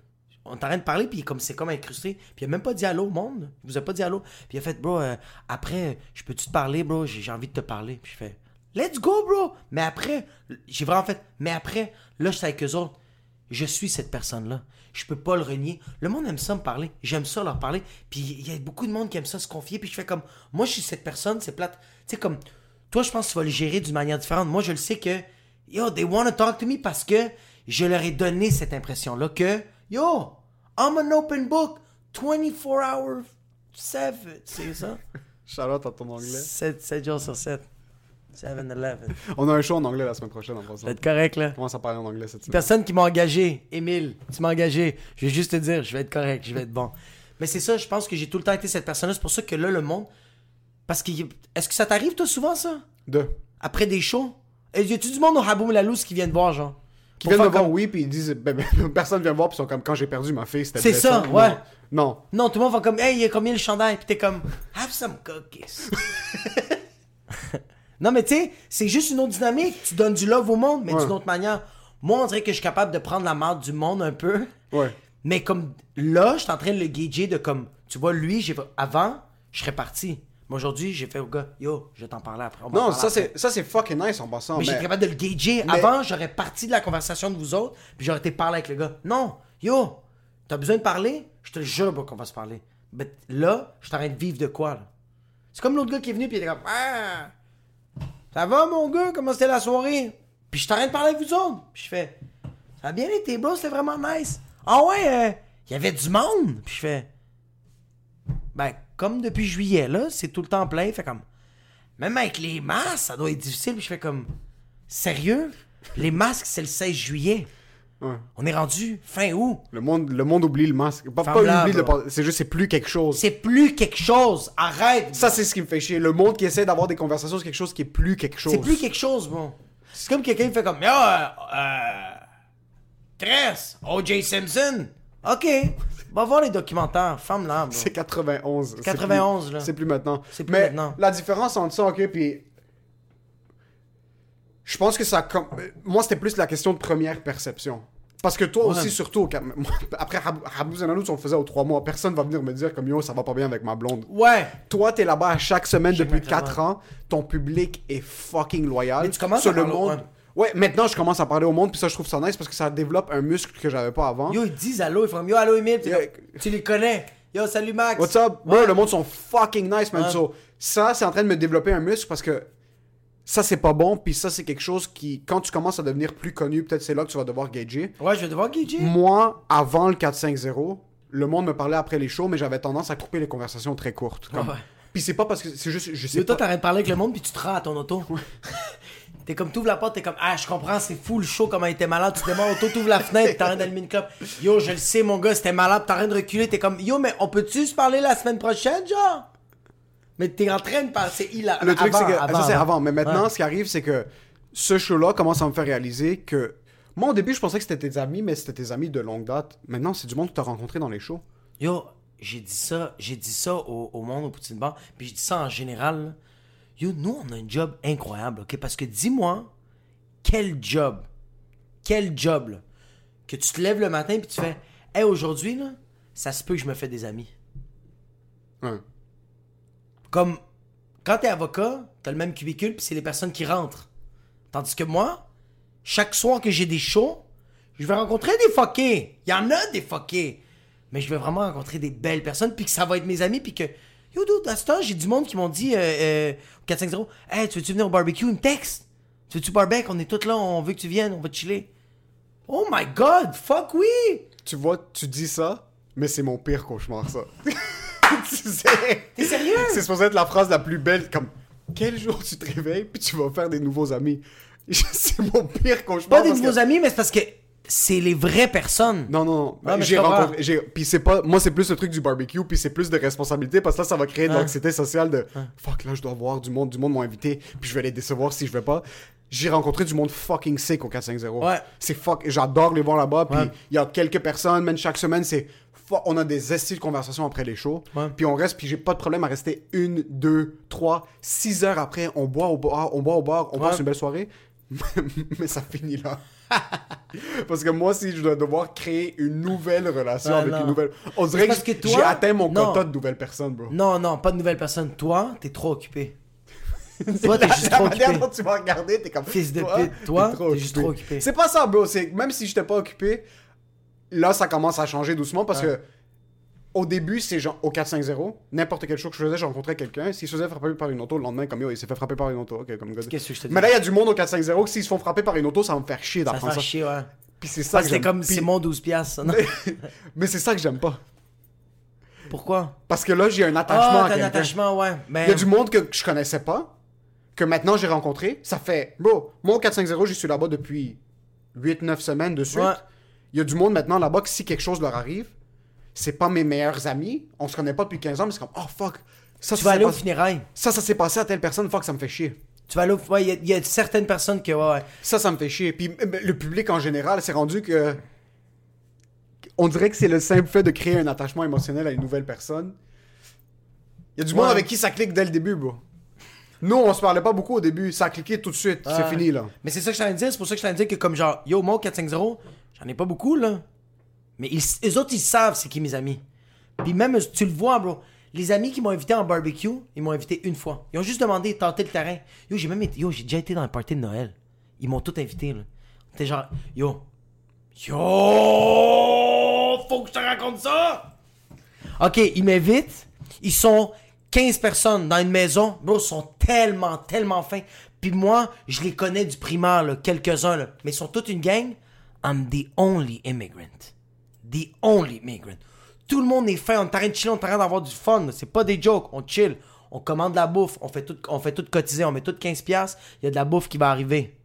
S3: on t'arrête de parler, puis comme c'est comme incrusté. Puis il a même pas dit allô au monde. Il vous a pas dit allô. Puis il a fait, bro, euh, après, je peux-tu te parler, bro? J'ai envie de te parler. Puis je fais, let's go, bro! Mais après, j'ai vraiment fait, mais après, là, je suis avec eux autres. Je suis cette personne-là. Je peux pas le renier. Le monde aime ça me parler. J'aime ça leur parler. Puis il y a beaucoup de monde qui aime ça se confier. Puis je fais comme, moi, je suis cette personne, c'est plate. Tu sais, comme, toi, je pense que tu vas le gérer d'une manière différente. Moi, je le sais que yo, they want to talk to me parce que je leur ai donné cette impression-là que, yo, I'm an open book, 24 hours, 7, c'est ça? *laughs*
S2: Shout-out à ton anglais.
S3: 7, 7 jours sur 7. 7-Eleven. *laughs*
S2: On a un show en anglais la semaine prochaine en passant.
S3: Ça va être correct, là?
S2: On commence à parler en anglais cette semaine.
S3: Personne qui m'a engagé, Émile, tu m'as engagé. Je vais juste te dire, je vais être correct, je vais être bon. Mais c'est ça, je pense que j'ai tout le temps été cette personne-là. C'est pour ça que là, le monde. Parce que. Est-ce que ça t'arrive, toi, souvent, ça?
S2: Deux.
S3: Après des shows? Et y a-tu du monde au Haboum Lalouz qui vient te voir, genre?
S2: Qui viennent me voir,
S3: comme-
S2: oui, puis ils disent, ben, ben, personne vient me voir, puis ils sont comme, quand j'ai perdu ma fille, c'était
S3: C'est ça, ouais.
S2: Non.
S3: Non, tout le monde va comme, hey, il y a combien le chandail? Puis t'es comme, have some cookies. *laughs* non, mais tu sais, c'est juste une autre dynamique. Tu donnes du love au monde, mais
S2: Ouais.
S3: d'une autre manière. Moi, on dirait que je suis capable de prendre la marde du monde un peu.
S2: Ouais.
S3: Mais comme là, je suis en train de le gager de comme, tu vois, lui, j'ai avant, je serais parti. Mais aujourd'hui, j'ai fait au gars, yo, je vais t'en parler après.
S2: Non, ça c'est, ça c'est fucking nice en passant.
S3: Mais,
S2: Mais,
S3: j'étais capable de le gager.
S2: mais-
S3: Avant, j'aurais parti de la conversation de vous autres, puis j'aurais été parler avec le gars. Non, yo, t'as besoin de parler? Je te jure bro, qu'on va se parler. Mais là, je suis en train de vivre de quoi, là? C'est comme l'autre gars qui est venu, puis il était comme, ah, ça va, mon gars? Comment c'était la soirée? Puis je train de parler avec vous autres. Puis je fais, ça a bien été, bro, c'était vraiment nice. Ah ouais, euh, il y avait du monde. Puis je fais, ben, comme depuis juillet, là, c'est tout le temps plein. Fait comme, même avec les masques, ça doit être difficile. Puis je fais comme, sérieux? Les masques, c'est le 16 juillet.
S2: Ouais.
S3: On est rendu fin août.
S2: le monde, le monde oublie le masque. Pas, oublie le- c'est juste, c'est plus quelque chose.
S3: C'est plus quelque chose. Arrête.
S2: Ça, c'est ce qui me fait chier. Le monde qui essaie d'avoir des conversations sur quelque chose qui est plus quelque chose.
S3: C'est plus quelque chose, bon. C'est comme quelqu'un qui fait comme, yo, euh, euh, Tress, O.J. Simpson. OK. Va voir les documentaires. Femme là.
S2: C'est 91. C'est
S3: 91,
S2: plus-
S3: là.
S2: C'est plus maintenant.
S3: C'est plus
S2: Mais
S3: maintenant.
S2: la différence entre ça, ok, puis. Je pense que ça. Moi, c'était plus la question de première perception. Parce que toi
S3: Ouais.
S2: aussi, surtout, moi, *laughs* après Rabou Zanalou, on le faisait aux trois mois. Personne va venir me dire comme yo, ça va pas bien avec ma blonde.
S3: Ouais.
S2: Toi, t'es là-bas à chaque semaine depuis 4 ans. Ton public est fucking loyal.
S3: Mais tu commences
S2: Sur
S3: à
S2: le
S3: parler au
S2: monde. Ouais, maintenant, je commence à parler au monde, puis ça, je trouve ça nice parce que ça développe un muscle que j'avais pas avant.
S3: Yo, ils disent allô. Ils font yo, allô, Emile. Comme, Tu les connais. Yo, salut, Max.
S2: What's up? Bro,
S3: Ouais.
S2: le monde sont fucking nice, man.
S3: Ouais.
S2: So, ça, c'est en train de me développer un muscle parce que ça, c'est pas bon. Puis ça, c'est quelque chose qui, quand tu commences à devenir plus connu, peut-être c'est là que tu vas devoir gager.
S3: Ouais, je vais devoir gager.
S2: Moi, avant le 4-5-0, le monde me parlait après les shows, mais j'avais tendance à couper les conversations très courtes. Comme...
S3: Ouais.
S2: Puis c'est pas parce que c'est juste, je sais
S3: Yo, toi, t'arrêtes de parler avec le monde, puis tu te rends à ton auto. *laughs* T'es comme, t'ouvres la porte, t'es comme, ah, je comprends, c'est fou le show, comment il était malade. Tu démarres l'auto, t'ouvres la fenêtre, t'arrêtes d'allumer une clope. Yo, je le sais, mon gars, c'était malade, t'arrêtes de reculer, t'es comme, yo, mais on peut-tu se parler la semaine prochaine, genre? Mais t'es en train de parler, c'est hilar.
S2: Le truc, c'est
S3: Avant,
S2: que
S3: avant,
S2: ça, c'est
S3: avant.
S2: Mais maintenant,
S3: Ouais.
S2: ce qui arrive, c'est que ce show-là commence à me faire réaliser que. Moi, au début, je pensais que c'était tes amis, mais c'était tes amis de longue date. Maintenant, c'est du monde que tu as rencontré dans les shows.
S3: Yo, j'ai dit ça, j'ai dit ça au, au monde au Poutine Bar, puis j'ai dit ça en général. là. Yo, nous, on a un job incroyable, ok? Parce que dis-moi, quel job, quel job, là, que tu te lèves le matin puis tu fais, hey, aujourd'hui, là, ça se peut que je me fais des amis.
S2: Ouais.
S3: Comme, quand t'es avocat, t'as le même cubicule puis c'est les personnes qui rentrent. Tandis que moi, chaque soir que j'ai des shows, je vais rencontrer des fuckés. Il y en a des fuckés. Mais je vais vraiment rencontrer des belles personnes puis que ça va être mes amis puis que... Yo, dude, à ce temps, j'ai du monde qui m'ont dit, euh, euh, au 450, Hey, tu veux-tu venir au barbecue? Ils me. Tu veux-tu barbecue? On est tous là, on veut que tu viennes, on va chiller. Oh my god, fuck oui!
S2: Tu vois, tu dis ça, mais c'est mon pire cauchemar, ça. *laughs* *laughs* tu sais.
S3: T'es sérieux?
S2: C'est supposé être la phrase la plus belle, comme quel jour tu te réveilles puis tu vas faire des nouveaux amis. *laughs* c'est mon pire cauchemar.
S3: Pas des
S2: que-
S3: nouveaux amis, mais c'est parce que c'est les vraies personnes.
S2: Non, non, non. J'ai rencontré. Puis c'est pas. Moi, c'est plus le truc du barbecue, puis c'est plus de responsabilité, parce que là, ça va créer de
S3: Hein.
S2: l'anxiété sociale de fuck, là, je dois voir du monde, du monde m'ont invité, puis je vais les décevoir si je vais pas. J'ai rencontré du monde fucking sick au 450.
S3: Ouais.
S2: C'est fuck. J'adore les voir là-bas, puis il y a quelques personnes, même chaque semaine, c'est. On a des estis de conversation après les shows, puis on reste, puis j'ai pas de problème à rester une, deux, trois, six heures après. On boit au bar, on boit au bar, on passe une belle soirée, *laughs* mais ça finit là. *laughs* Parce que moi, si je dois devoir créer une nouvelle relation
S3: Ah,
S2: avec
S3: non.
S2: une nouvelle. On dirait que,
S3: que toi-
S2: j'ai atteint mon
S3: Non.
S2: quota de nouvelles personnes, bro.
S3: Non, non, pas de nouvelle personne. Toi, t'es trop occupé. Toi, t'es juste
S2: la
S3: trop
S2: manière
S3: occupé.
S2: dont tu m'as regardé, t'es comme.
S3: Fils de pute, toi, t'es juste trop occupé.
S2: C'est pas ça, bro. C'est même si j'étais pas occupé, là, ça commence à changer doucement parce que au début, c'est genre au 4-5-0. N'importe quel chose que je faisais, je rencontrais quelqu'un. S'il se faisait frapper par une auto le lendemain, comme yo, il s'est fait frapper par une auto. Ok, comme good.
S3: Qu'est-ce que je te dis?
S2: Mais là, il y a du monde au 4-5-0 que s'ils se font frapper par une auto, ça va me faire chier
S3: Ça
S2: d'apprendre
S3: fait
S2: ça.
S3: chier, ouais.
S2: Puis c'est ça que
S3: c'est
S2: j'aime.
S3: comme, c'est mon 12 piastres, ça, non? *laughs*
S2: Mais c'est ça que j'aime pas.
S3: Pourquoi?
S2: Parce que là, j'ai un attachement
S3: Ah,
S2: à
S3: t'as un
S2: quelqu'un.
S3: attachement, ouais. Mais...
S2: Il y a du monde que je connaissais pas, que maintenant j'ai rencontré. Ça fait, bro, moi au 450, je suis là-bas depuis 8-9 semaines de suite.
S3: Ouais.
S2: Il y a du monde maintenant là-bas que si quelque chose leur arrive, c'est pas mes meilleurs amis, on se connaît pas depuis 15 ans, mais c'est comme, oh fuck, ça,
S3: Tu
S2: ça
S3: vas aller au funérailles.
S2: ça, ça s'est passé à telle personne, fuck, ça me fait chier.
S3: Tu vas aller au... Ouais, il y a- il y, a certaines personnes que, ouais, ouais.
S2: Ça, ça me fait chier. Puis le public en général, c'est rendu que. On dirait que c'est le simple fait de créer un attachement émotionnel à une nouvelle personne. Il y a du monde avec qui ça clique dès le début, bro. Nous, on se parlait pas beaucoup au début. Ça a cliqué tout de suite. C'est fini, là.
S3: Mais c'est ça que je t'en dire, c'est pour ça que je t'en dire que comme genre, yo, moi, au 450, j'en ai pas beaucoup, là. Mais ils, eux autres, ils savent c'est qui mes amis. Puis même, tu le vois, bro. Les amis qui m'ont invité en barbecue, ils m'ont invité une fois. Ils ont juste demandé de tenter le terrain? Yo, j'ai même été, yo, j'ai déjà été dans un party de Noël. Ils m'ont tout invité, là. T'es genre, yo. Yo! Faut que je te raconte ça! Ok, ils m'invitent. Ils sont 15 personnes dans une maison. Bro, sont tellement, tellement fins. Puis moi, je les connais du primaire, quelques-uns. Mais ils sont toute une gang. I'm the only immigrant. The only immigrant. Tout le monde est fin. On est en train de chiller, on est en train d'avoir du fun. C'est pas des jokes. On chill. On commande de la bouffe. On fait tout, on fait cotiser. On met tout 15$. piastres. Il y a de la bouffe qui va arriver.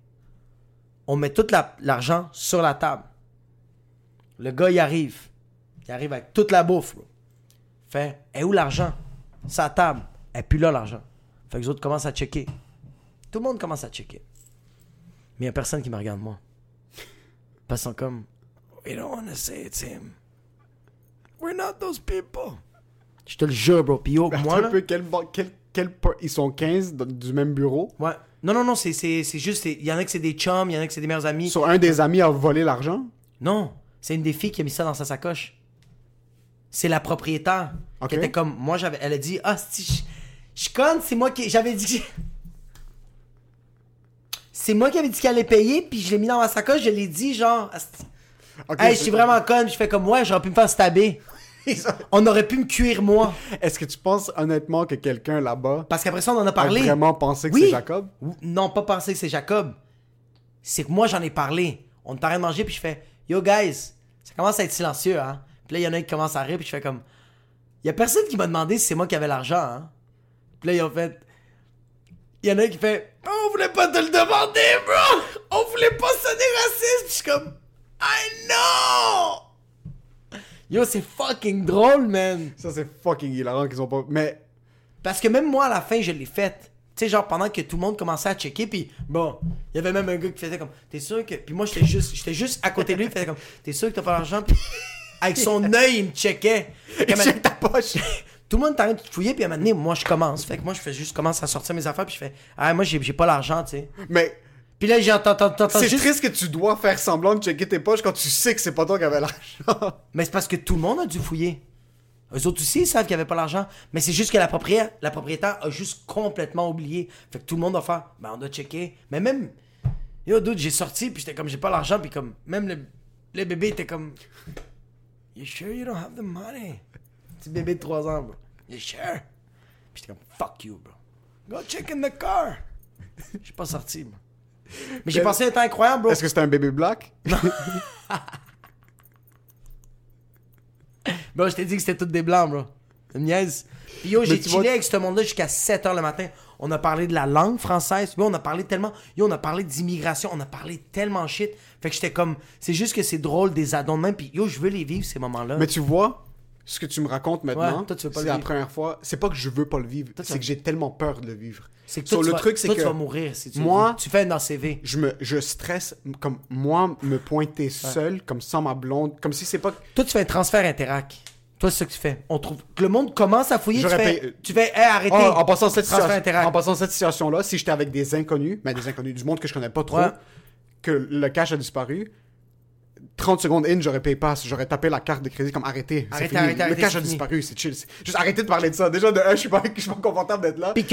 S3: On met tout la- l'argent sur la table. Le gars, il arrive. Il arrive avec toute la bouffe. bro. Fait, est où l'argent? Sa table. Elle est plus là, l'argent. Fait que les autres commencent à checker. Tout le monde commence à checker. Mais il n'y a personne qui me regarde, moi. Parce qu'ils sont comme, We don't want to say it's him. We're not those people. Je te le jure, bro. Puis yo, moi, là,
S2: peu, quel, quel, ils sont 15 dans- du même bureau?
S3: Ouais. Non, non, non, c'est, juste, il y en a que c'est des chums, il y en a que c'est des meilleurs amis.
S2: Sur un des amis a volé l'argent?
S3: Non, c'est une des filles qui a mis ça dans sa sacoche. C'est la propriétaire. Qui était comme, moi, j'avais, elle a dit, ah, si, je, je suis conne, c'est moi qui, j'avais dit, c'est moi qui avais dit qu'elle allait payer, puis je l'ai mis dans ma sacoche, je l'ai dit, genre.
S2: Ok,
S3: hey, je suis vraiment conne, je fais comme, ouais, j'aurais pu me faire stabber. *laughs* On aurait pu me cuire, moi.
S2: Est-ce que tu penses honnêtement que quelqu'un là-bas
S3: Parce qu'après ça, on en a
S2: a
S3: parlé.
S2: vraiment pensé que
S3: Oui.
S2: c'est Jacob
S3: Non, pas penser que c'est Jacob. C'est que moi, j'en ai parlé. On est en train de manger, puis je fais Yo, guys, ça commence à être silencieux, hein. Puis là, il y en a qui commencent à rire, puis je fais comme Il y a personne qui m'a demandé si c'est moi qui avais l'argent, hein. Puis là, ils ont fait Il y en a qui fait On voulait pas te le demander, bro. On voulait pas sonner raciste. Puis je suis comme I know. Yo, c'est fucking drôle, man.
S2: Ça, c'est fucking hilarant qu'ils ont pas. Mais
S3: Parce que même moi, à la fin, je l'ai faite. Tu sais, genre, pendant que tout le monde commençait à checker, puis bon, il y avait même un gars qui faisait comme, t'es sûr que. Puis moi, j'étais juste, j'étais juste à côté de lui, il faisait comme, t'es sûr que t'as pas l'argent? Puis avec son œil, il me checkait. Fait
S2: check ta poche. *laughs*
S3: tout le monde t'arrête de te fouiller, puis à un moment donné, moi, je commence. Fait que moi, je fais juste commence à sortir mes affaires, puis je fais, ah, moi, j'ai pas l'argent, tu sais.
S2: Mais
S3: Puis là, j'entends,
S2: c'est
S3: juste.
S2: triste que tu dois faire semblant de checker tes poches quand tu sais que c'est pas toi qui avais l'argent. *laughs*
S3: Mais c'est parce que tout le monde a dû fouiller. Eux autres aussi, ils savent qu'il n'y avait pas l'argent. Mais c'est juste que la propriétaire, la propriétaire a juste complètement oublié. Fait que tout le monde va faire, ben on doit checker. Mais même, yo, dude, j'ai sorti, puis j'étais comme, j'ai pas l'argent, puis comme, même le, le bébé était comme, You sure you don't have the money? Petit bébé de 3 ans, bro. You sure? Puis j'étais comme, fuck you, bro. Go check in the car. *laughs* J'ai pas sorti, bro. Mais j'ai passé un temps incroyable, bro.
S2: Est-ce que c'était un bébé black? *laughs*
S3: Bro, je t'ai dit que c'était toutes des blancs, bro. Niaise. Puis yo, j'ai chillé
S2: vois-
S3: avec ce monde-là jusqu'à 7h le matin. On a parlé de la langue française. Yo, on a parlé tellement. Yo, on a parlé d'immigration. On a parlé tellement shit. Fait que j'étais comme. C'est juste que c'est drôle des addons de même. Puis yo, je veux les vivre, ces moments-là.
S2: Mais tu vois, ce que tu me racontes maintenant,
S3: Ouais,
S2: c'est la première fois. C'est pas que je veux pas le vivre, c'est que j'ai tellement peur de le vivre.
S3: C'est que
S2: So,
S3: toi,
S2: le
S3: vas-
S2: truc, c'est que
S3: tu vas mourir si tu
S2: moi-.
S3: Tu fais un CV.
S2: je me je stresse comme moi me pointer seul comme sans ma blonde comme si c'est pas
S3: Toi, tu fais un transfert interac. Toi, c'est ce que tu fais. On trouve que le monde commence à fouiller. Tu fais,
S2: payé-
S3: tu fais, hey, arrêtez.
S2: Oh, en passant cette
S3: Transfert
S2: situation
S3: Interac.
S2: en passant cette situation là si j'étais avec des inconnus mais des inconnus du monde que je connais pas trop
S3: Ouais.
S2: que le cash a disparu 30 secondes in j'aurais payé pas j'aurais tapé la carte de crédit comme arrêtez c'est
S3: Arrêtez,
S2: fini.
S3: arrêtez,
S2: le cash a disparu c'est chill juste arrêtez de parler de ça déjà de un je suis pas *laughs* je suis pas confortable d'être là
S3: Puis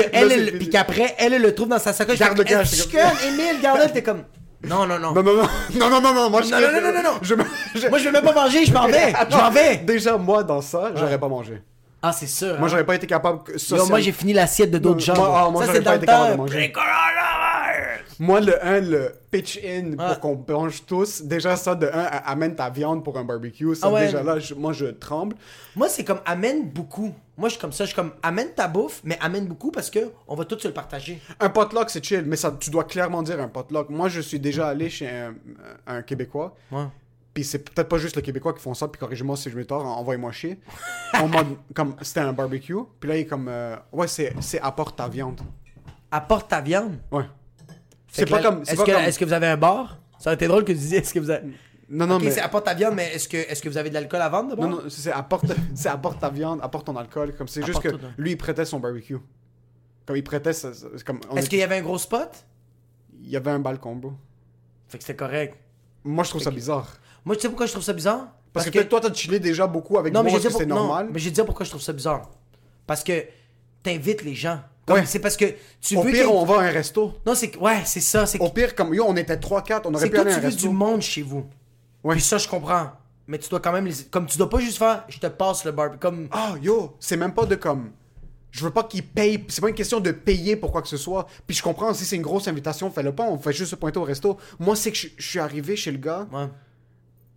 S3: qu'après, elle, elle le trouve dans sa sacoche.
S2: Garde le cash,
S3: Est-ce
S2: c'est comme-
S3: Emile, garde t'es comme. Non, non, non.
S2: Non, non, non, *laughs* non, non, non, non, moi je
S3: Non, non, non, non, non, non.
S2: Je, me- je-
S3: Moi, je vais même pas manger, je m'en vais. Je m'en vais.
S2: Déjà, moi, dans ça, j'aurais pas mangé.
S3: Ah, c'est sûr.
S2: Moi,
S3: hein.
S2: j'aurais pas été capable. que-
S3: Yo, moi, j'ai fini l'assiette de d'autres gens.
S2: moi- ah, moi, j'aurais pas été
S3: le
S2: capable de manger. Moi, le 1, le pitch-in
S3: Ah.
S2: pour qu'on mange tous, déjà ça, de 1, amène ta viande pour un barbecue. Ça,
S3: Ah ouais.
S2: déjà là, je- moi, je tremble.
S3: Moi, c'est comme amène beaucoup. Moi, je suis comme ça. Je suis comme amène ta bouffe, mais amène beaucoup parce que on va tous se le partager.
S2: Un potluck, c'est chill, mais ça, tu dois clairement dire un potluck. Moi, je suis déjà allé chez un, un Québécois.
S3: Ouais.
S2: Puis c'est peut-être pas juste les Québécois qui font ça, puis corrigez-moi si je me tort, envoyez-moi chier. *laughs* en mode, comme, c'était un barbecue, puis là, il est comme, euh, ouais, c'est, c'est apporte ta viande.
S3: Apporte ta viande?
S2: Ouais.
S3: Fait
S2: C'est pas
S3: là,
S2: comme, c'est
S3: Est-ce
S2: pas
S3: que,
S2: comme-
S3: est-ce que vous avez un bar? Ça aurait été drôle que tu disiez. Est-ce que vous avez.
S2: non, non,
S3: ok,
S2: mais,
S3: c'est apporte ta viande, mais est-ce que, est-ce que vous avez de l'alcool à vendre d'abord
S2: non, non, c'est, apporte, *laughs* c'est apporte ta viande, apporte ton alcool, comme c'est juste que
S3: ton-
S2: lui, il prêtait son barbecue. Comme il prêtait, ça- ça- c'est comme, on
S3: Est-ce
S2: est-
S3: qu'il y avait un gros spot?
S2: Il y avait un balcon, bro.
S3: Fait que c'était correct.
S2: Moi, je trouve ça bizarre.
S3: Moi, tu sais pourquoi je trouve ça bizarre
S2: Parce, que, peut-être toi, t'as chillé déjà beaucoup avec
S3: Non,
S2: moi, que
S3: pour-
S2: c'est
S3: non,
S2: normal?
S3: mais je vais te dire pourquoi je trouve ça bizarre. Parce que t'invites les gens.
S2: Ouais.
S3: C'est parce que tu
S2: Au
S3: veux
S2: pire,
S3: qu'il-
S2: on va à un resto.
S3: Non, c'est que- ouais, c'est ça. C'est
S2: Au
S3: que-
S2: pire, comme yo, on était 3-4, on aurait
S3: c'est
S2: pu
S3: que
S2: aller à un
S3: tu veux
S2: resto.
S3: du monde chez vous.
S2: Ouais.
S3: Puis ça, je comprends. Mais tu dois quand même les... Comme tu dois pas juste faire, je te passe le barbecue. Comme...
S2: Ah, yo, c'est même pas de comme. Je veux pas qu'ils payent. C'est pas une question de payer pour quoi que ce soit. Puis je comprends, si c'est une grosse invitation, fais-le pas. On fait juste se pointer au resto. Moi, c'est que je, je suis arrivé chez le gars.
S3: Ouais.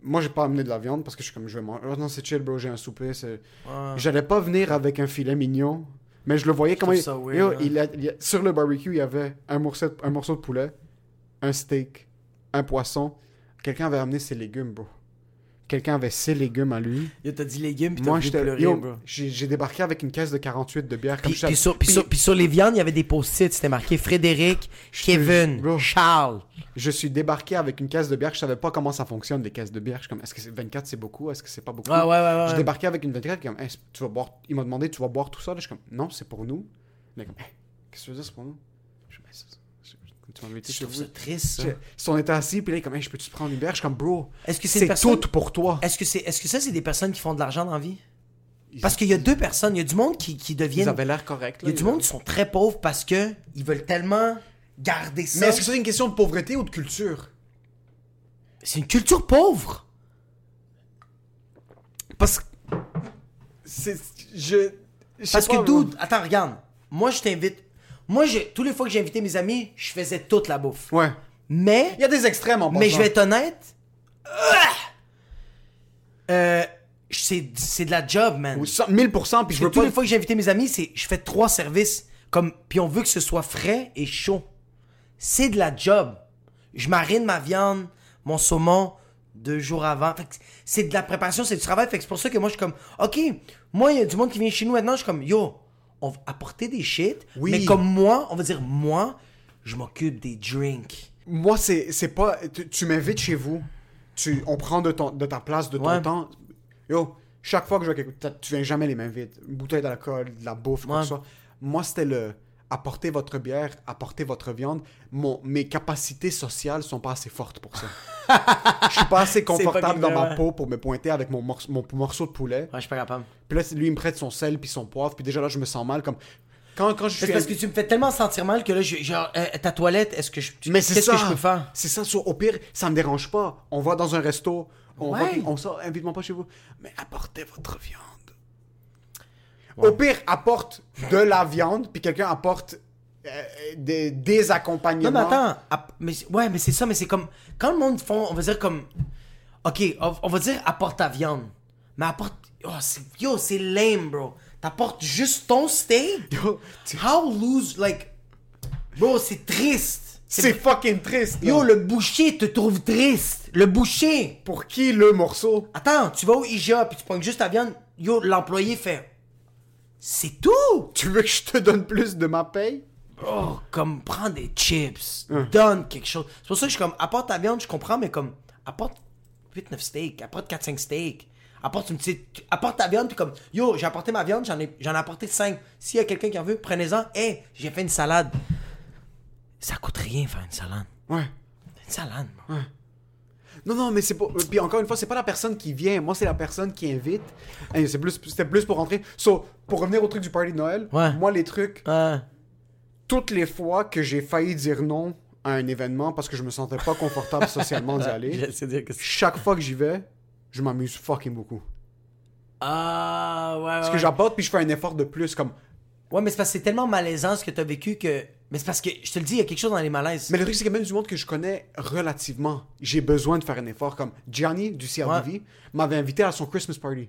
S2: Moi, j'ai pas amené de la viande parce que je suis comme, je vais manger. Oh, non, c'est chill, bro, j'ai un souper. c'est-
S3: Ouais.
S2: J'allais pas venir avec un filet mignon. Mais je le voyais comment
S3: trouve
S2: il...
S3: ça weird,
S2: Yo,
S3: hein.
S2: il a- il a- Sur le barbecue, il y avait un morceau, de- un morceau de poulet, un steak, un poisson. Quelqu'un avait amené ses légumes, bro. Quelqu'un avait ses légumes à lui.
S3: Yo, t'as dit légumes, puis t'as
S2: Moi. J'ai débarqué avec une caisse de 48 de bière. Comme
S3: Puis, sur, puis
S2: puis
S3: sur- puis sur les viandes, il y avait des post-it. C'était marqué Frédéric, Kevin,
S2: Bro.
S3: Charles.
S2: Je suis débarqué avec une caisse de bière. Je savais pas comment ça fonctionne, les caisses de bière. Je suis comme, est-ce que c'est 24 c'est beaucoup? Est-ce que c'est pas beaucoup?
S3: Ouais, ouais, ouais, ouais.
S2: Je débarqué avec une 24. Comme, Hey, tu vas boire... Il m'a demandé, tu vas boire tout ça? Là? Je suis comme, non, c'est pour nous. Il est comme, Hey, qu'est-ce que tu veux dire, c'est pour nous? Je suis comme, Hey, c'est- c'est- Tu m'as invité
S3: Je
S2: chez
S3: trouve
S2: vous.
S3: ça triste, ça.
S2: Je- Si on était assis, puis là, il est comme, hey, je peux-tu te prendre une bière Je suis comme, bro,
S3: Est-ce que c'est une
S2: c'est
S3: personne-
S2: tout pour toi.
S3: Est-ce que, c'est, est-ce que ça, c'est des personnes qui font de l'argent dans la vie? Parce qu'il y a deux personnes. Il y a du monde qui, qui
S2: Ils
S3: deviennent...
S2: avaient l'air correct.
S3: Il y a du monde qui sont très pauvres parce que ils veulent tellement garder ça.
S2: Mais est-ce que c'est une question de pauvreté ou de culture?
S3: C'est une culture pauvre.
S2: Parce que. C'est. Je. je sais
S3: Parce
S2: pas,
S3: que, dude, attends, regarde. Moi, je t'invite. Moi, je, tous les fois que j'ai invité mes amis, je faisais toute la bouffe.
S2: Ouais.
S3: Mais,
S2: Il y a des extrêmes en
S3: mais je vais être honnête. Euh, c'est, c'est de la job, man.
S2: Oui, cent- 1000%, puis je veux
S3: tous
S2: pas.
S3: les fois que j'ai invité mes amis, c'est je fais trois services. Comme, puis on veut que ce soit frais et chaud. C'est de la job. Je marine ma viande, mon saumon, deux jours avant. Fait que c'est de la préparation, c'est du travail. Fait que c'est pour ça que moi, je suis comme, OK, moi, il y a du monde qui vient chez nous maintenant. Je suis comme, yo, on va apporter des shit.
S2: Oui.
S3: Mais comme moi, on va dire, moi, je m'occupe des drinks.
S2: Moi, c'est pas. Tu, tu m'invites chez vous, tu, on prend de, ton, de ta place, de ton
S3: Ouais.
S2: temps. Yo, chaque fois que je vais quelque tu viens jamais les mains vides. Une bouteille d'alcool, de la bouffe, quoi que ce soit. Moi, c'était le. Apporter votre bière, apporter votre viande. Mon, mes capacités sociales sont pas assez fortes pour ça. *laughs* Je suis pas assez confortable dans ma peau pour me pointer avec mon, morce- mon morceau de poulet.
S3: Ouais, je suis pas capable.
S2: Puis là, lui, il me prête son sel puis son poivre. Puis déjà là, je me sens mal. Comme quand, quand je suis.
S3: parce que tu me fais tellement sentir mal que là, je, genre, euh, ta toilette, est-ce que je. tu-
S2: Mais c'est
S3: Qu'est-ce
S2: ça.
S3: que je peux faire?
S2: C'est ça. so- au pire, ça me dérange pas. On va dans un resto. On va,
S3: Ouais.
S2: on sort. Invite-moi pas chez vous. Mais apportez votre viande. Au pire, apporte de la viande. Puis quelqu'un apporte euh, des, des accompagnements.
S3: Non, mais attends. app- mais, ouais, mais c'est ça, mais c'est comme. Quand le monde font, on va dire comme. Ok, on, on va dire apporte ta viande. Mais apporte. Oh, yo, c'est lame, bro. T'apportes juste ton steak?
S2: Yo, tu-
S3: How lose, like. Bro, c'est triste.
S2: C'est fucking triste.
S3: Yo, le boucher te trouve triste. Le boucher.
S2: Pour qui le morceau?
S3: Attends, tu vas au IGA puis tu prends juste ta viande. Yo, l'employé fait. C'est tout!
S2: Tu veux que je te donne plus de ma paye?
S3: Oh, comme prends des chips,
S2: Hein.
S3: donne quelque chose. C'est pour ça que je suis comme, apporte ta viande, je comprends, mais comme, apporte 8-9 steaks, apporte 4-5 steaks, apporte une petite. Apporte ta viande, puis comme, yo, j'ai apporté ma viande, j'en ai, j'en ai apporté 5. S'il y a quelqu'un qui en veut, prenez-en. Hé, j'ai fait une salade. Ça coûte rien faire une salade.
S2: Ouais.
S3: Une salade, moi.
S2: Non, non, mais c'est pas. Puis encore une fois, c'est pas la personne qui vient. Moi, c'est la personne qui invite. C'est plus... C'était plus pour rentrer. So, pour revenir au truc du party de Noël,
S3: Ouais.
S2: moi, les trucs,
S3: Ouais.
S2: toutes les fois que j'ai failli dire non à un événement parce que je me sentais pas confortable *laughs* socialement d'y aller. Chaque fois que j'y vais, je m'amuse fucking beaucoup.
S3: Ah, ouais,
S2: Parce
S3: ouais.
S2: que j'apporte puis je fais un effort de plus. Comme...
S3: Ouais, mais c'est parce que c'est tellement malaisant ce que t'as vécu que. Mais c'est parce que, je te le dis, il y a quelque chose dans les malaises.
S2: Mais le truc, c'est que même du monde que je connais relativement, j'ai besoin de faire un effort. Comme Gianni du CRDV m'avait invité à son Christmas party.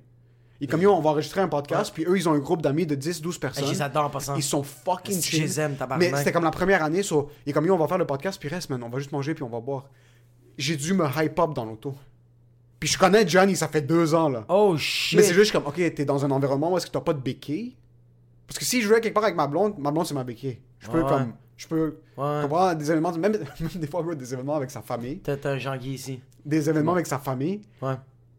S2: Est comme, yo, on va enregistrer un podcast, puis eux, ils ont un groupe d'amis de 10-12 personnes.
S3: je les adore en passant.
S2: Ils sont fucking chill.
S3: je les aime, tabarnak?
S2: Mais c'était comme la première année, so, est comme, yo, on va faire le podcast, puis reste, man, on va juste manger, puis on va boire. J'ai dû me hype up dans l'auto. Puis je connais Gianni, ça fait deux ans, là.
S3: Oh shit.
S2: Mais c'est juste comme, ok, t'es dans un environnement où est-ce que t'as pas de béquille? Parce que si je jouais quelque part avec ma blonde, ma blonde c'est ma béquille. Je peux
S3: Ouais.
S2: comme, je peux
S3: Ouais.
S2: comprendre des événements, même, *laughs* même des fois des événements avec sa famille,
S3: T'as t'as un Jean-Guy ici.
S2: des événements avec sa famille.
S3: Ouais.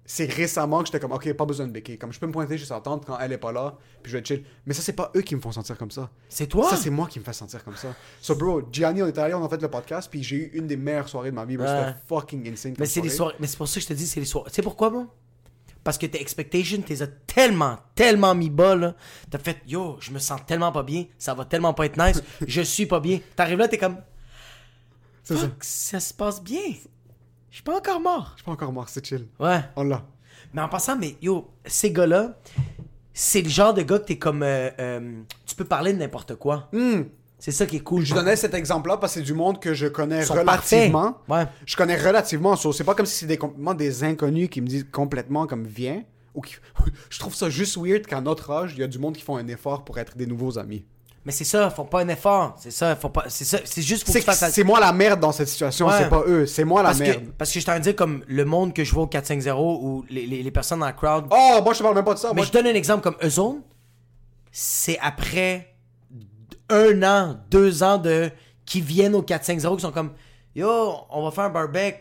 S2: C'est récemment que j'étais comme, ok, pas besoin de béquille. Comme je peux me pointer chez sa tante quand elle est pas là, puis je vais chill. Mais ça c'est pas eux qui me font sentir comme ça.
S3: C'est toi?
S2: Ça c'est moi qui me fais sentir comme ça. So bro, Gianni on est allé, on a fait le podcast, puis j'ai eu une des meilleures soirées de ma vie.
S3: Ouais.
S2: C'était fucking insane.
S3: Mais
S2: comme
S3: c'est les
S2: soirée.
S3: soirées. Mais c'est pour ça que je te dis, c'est les soirées. Tu sais pourquoi, moi? Parce que tes expectations, t'es tellement, tellement mis bas, là. T'as fait, yo, je me sens tellement pas bien, ça va tellement pas être nice, *laughs* je suis pas bien. T'arrives là, t'es comme,
S2: C'est ça.
S3: fuck, ça se passe bien. Je suis pas encore mort.
S2: Je suis pas encore mort, c'est chill.
S3: Ouais.
S2: On l'a.
S3: Mais en passant, mais yo, ces gars-là, c'est le genre de gars que t'es comme, euh, euh, tu peux parler de n'importe quoi.
S2: Hmm.
S3: C'est ça qui est cool.
S2: Je donnais cet exemple-là parce que c'est du monde que je connais
S3: Ils sont
S2: relativement.
S3: parfaits. Ouais.
S2: Je connais relativement. so, C'est pas comme si c'est des, complètement des inconnus qui me disent complètement comme viens. Ou qui... *laughs* je trouve ça juste weird qu'à notre âge, il y a du monde qui font un effort pour être des nouveaux amis.
S3: Mais c'est ça, font pas un effort. C'est ça, font pas. C'est ça, c'est juste pour que
S2: C'est
S3: tu fasses la-
S2: c'est moi la merde dans cette situation,
S3: Ouais.
S2: c'est pas eux. C'est moi la
S3: parce
S2: merde.
S3: que, parce que je t'en dis comme le monde que je vois au 4-5-0 ou les, les, les personnes dans la crowd.
S2: Oh, moi je te parle même pas de ça.
S3: mais
S2: Moi,
S3: je donne un exemple comme autres. C'est après un an, deux ans de qui viennent au 4-5-0 qui sont comme Yo, on va faire un barbecue.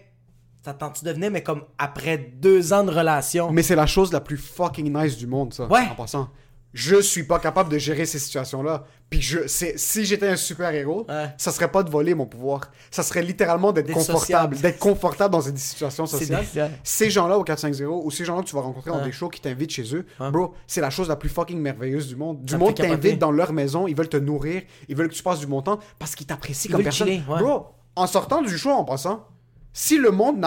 S3: T'attends-tu de venir, mais comme après deux ans de relation.
S2: Mais c'est la chose la plus fucking nice du monde, ça.
S3: Ouais.
S2: En passant. Je suis pas capable de gérer ces situations-là. Puis je, si j'étais un super-héros,
S3: Ouais.
S2: ça serait pas de voler mon pouvoir. Ça serait littéralement d'être confortable. D'être confortable dans une situation sociale. Ces gens-là au 450 ou ces gens-là que tu vas rencontrer dans des shows qui t'invitent chez eux,
S3: Ouais.
S2: bro, c'est la chose la plus fucking merveilleuse du monde. Du
S3: Ça
S2: monde t'invite dans leur maison, ils veulent te nourrir, ils veulent que tu passes du bon temps parce qu'ils t'apprécient comme personne.
S3: chiller.
S2: Bro, en sortant du show en passant, si le monde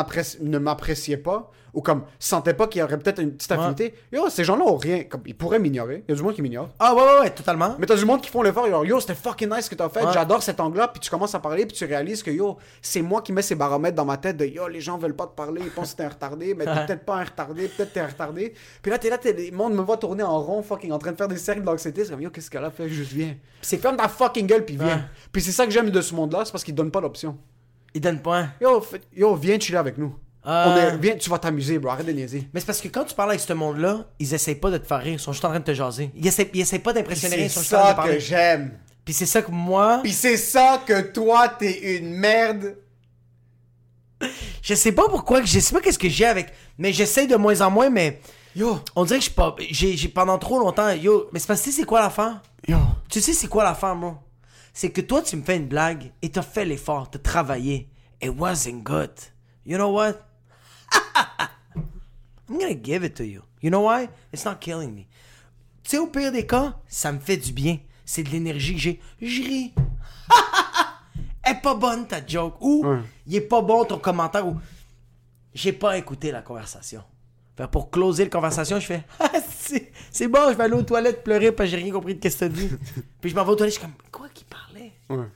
S2: ne m'appréciait pas ou comme sentait pas qu'il y aurait peut-être une petite
S3: Ouais.
S2: affinité, yo, ces gens-là ont rien. Comme, ils pourraient m'ignorer. Il y a du monde qui m'ignore.
S3: Ah ouais, ouais, ouais, totalement.
S2: Mais t'as du monde qui font l'effort, genre, yo, c'était fucking nice ce que t'as fait,
S3: Ouais.
S2: j'adore cet angle-là, puis tu commences à parler, puis tu réalises que yo, c'est moi qui mets ces baromètres dans ma tête de yo, les gens veulent pas te parler, ils pensent que t'es un retardé, mais t'es peut-être pas un retardé, peut-être t'es un retardé. Puis là, t'es là, t'es, le monde me voit tourner en rond, fucking, en train de faire des cercles d'anxiété, c'est comme yo, qu'est-ce qu'elle a fait, juste viens. C'est ferme ta fucking gueule, puis viens. Puis c'est ça que j'aime de ce monde-là, c'est parce qu'ils donnent pas l'option.
S3: Ils donnent pas.
S2: Yo, fait- yo, viens chiller avec nous. On est, viens, tu vas t'amuser, bro, arrête de niaiser.
S3: Mais c'est parce que quand tu parles avec ce monde-là, ils essayent pas de te faire rire, ils sont juste en train de te jaser. Ils essayent, ils essayent pas d'impressionner,
S2: C'est
S3: ils sont juste en train
S2: ça
S3: de parler.
S2: que j'aime.
S3: Puis c'est ça que moi,
S2: Puis c'est ça que toi, t'es une merde.
S3: je sais pas pourquoi, je sais pas qu'est-ce que j'ai avec, mais j'essaie de moins en moins, mais
S2: Yo,
S3: on dirait que je suis pas, j'ai, pendant trop longtemps, yo, mais c'est parce que tu sais c'est quoi l'affaire?
S2: yo.
S3: Tu sais c'est quoi l'affaire, moi? C'est que toi tu me fais une blague et t'as fait l'effort, t'as travaillé. It wasn't good. You know what? *laughs* I'm gonna give it to you. You know why? It's not killing me. Tu sais, au pire des cas, ça me fait du bien. C'est de l'énergie que j'ai. Je ris. *laughs* Elle est pas bonne ta joke. Ou il est pas bon ton commentaire. Ou j'ai pas écouté la conversation. Fait pour closer la conversation, je fais *laughs* Ah, c'est bon, je vais aller aux toilettes pleurer parce que j'ai rien compris de ce que t'as dit. Puis je m'en vais aux toilettes, je suis comme quoi qu'il parlait
S2: Ouais.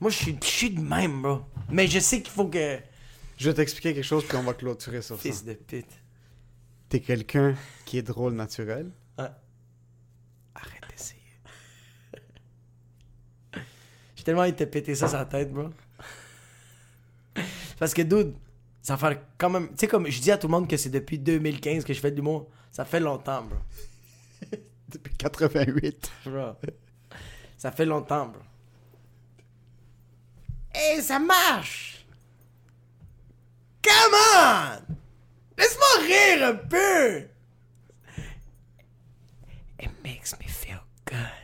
S3: Moi, je suis, je suis de même, bro. Mais je sais qu'il faut que.
S2: Je vais t'expliquer quelque chose, puis on va clôturer sur ça.
S3: Fils de pute.
S2: T'es quelqu'un qui est drôle naturel?
S3: Ah. Arrête d'essayer. *laughs* J'ai tellement envie de te péter ça sur la tête, bro. Parce que, dude, ça fait quand même. Tu sais, comme je dis à tout le monde que c'est depuis 2015 que je fais de l'humour. Ça fait longtemps, bro. *laughs*
S2: Depuis 88.
S3: Bro. Ça fait longtemps, bro. It's a marche! Come on! Laisse-moi rire un peu! It makes me feel good.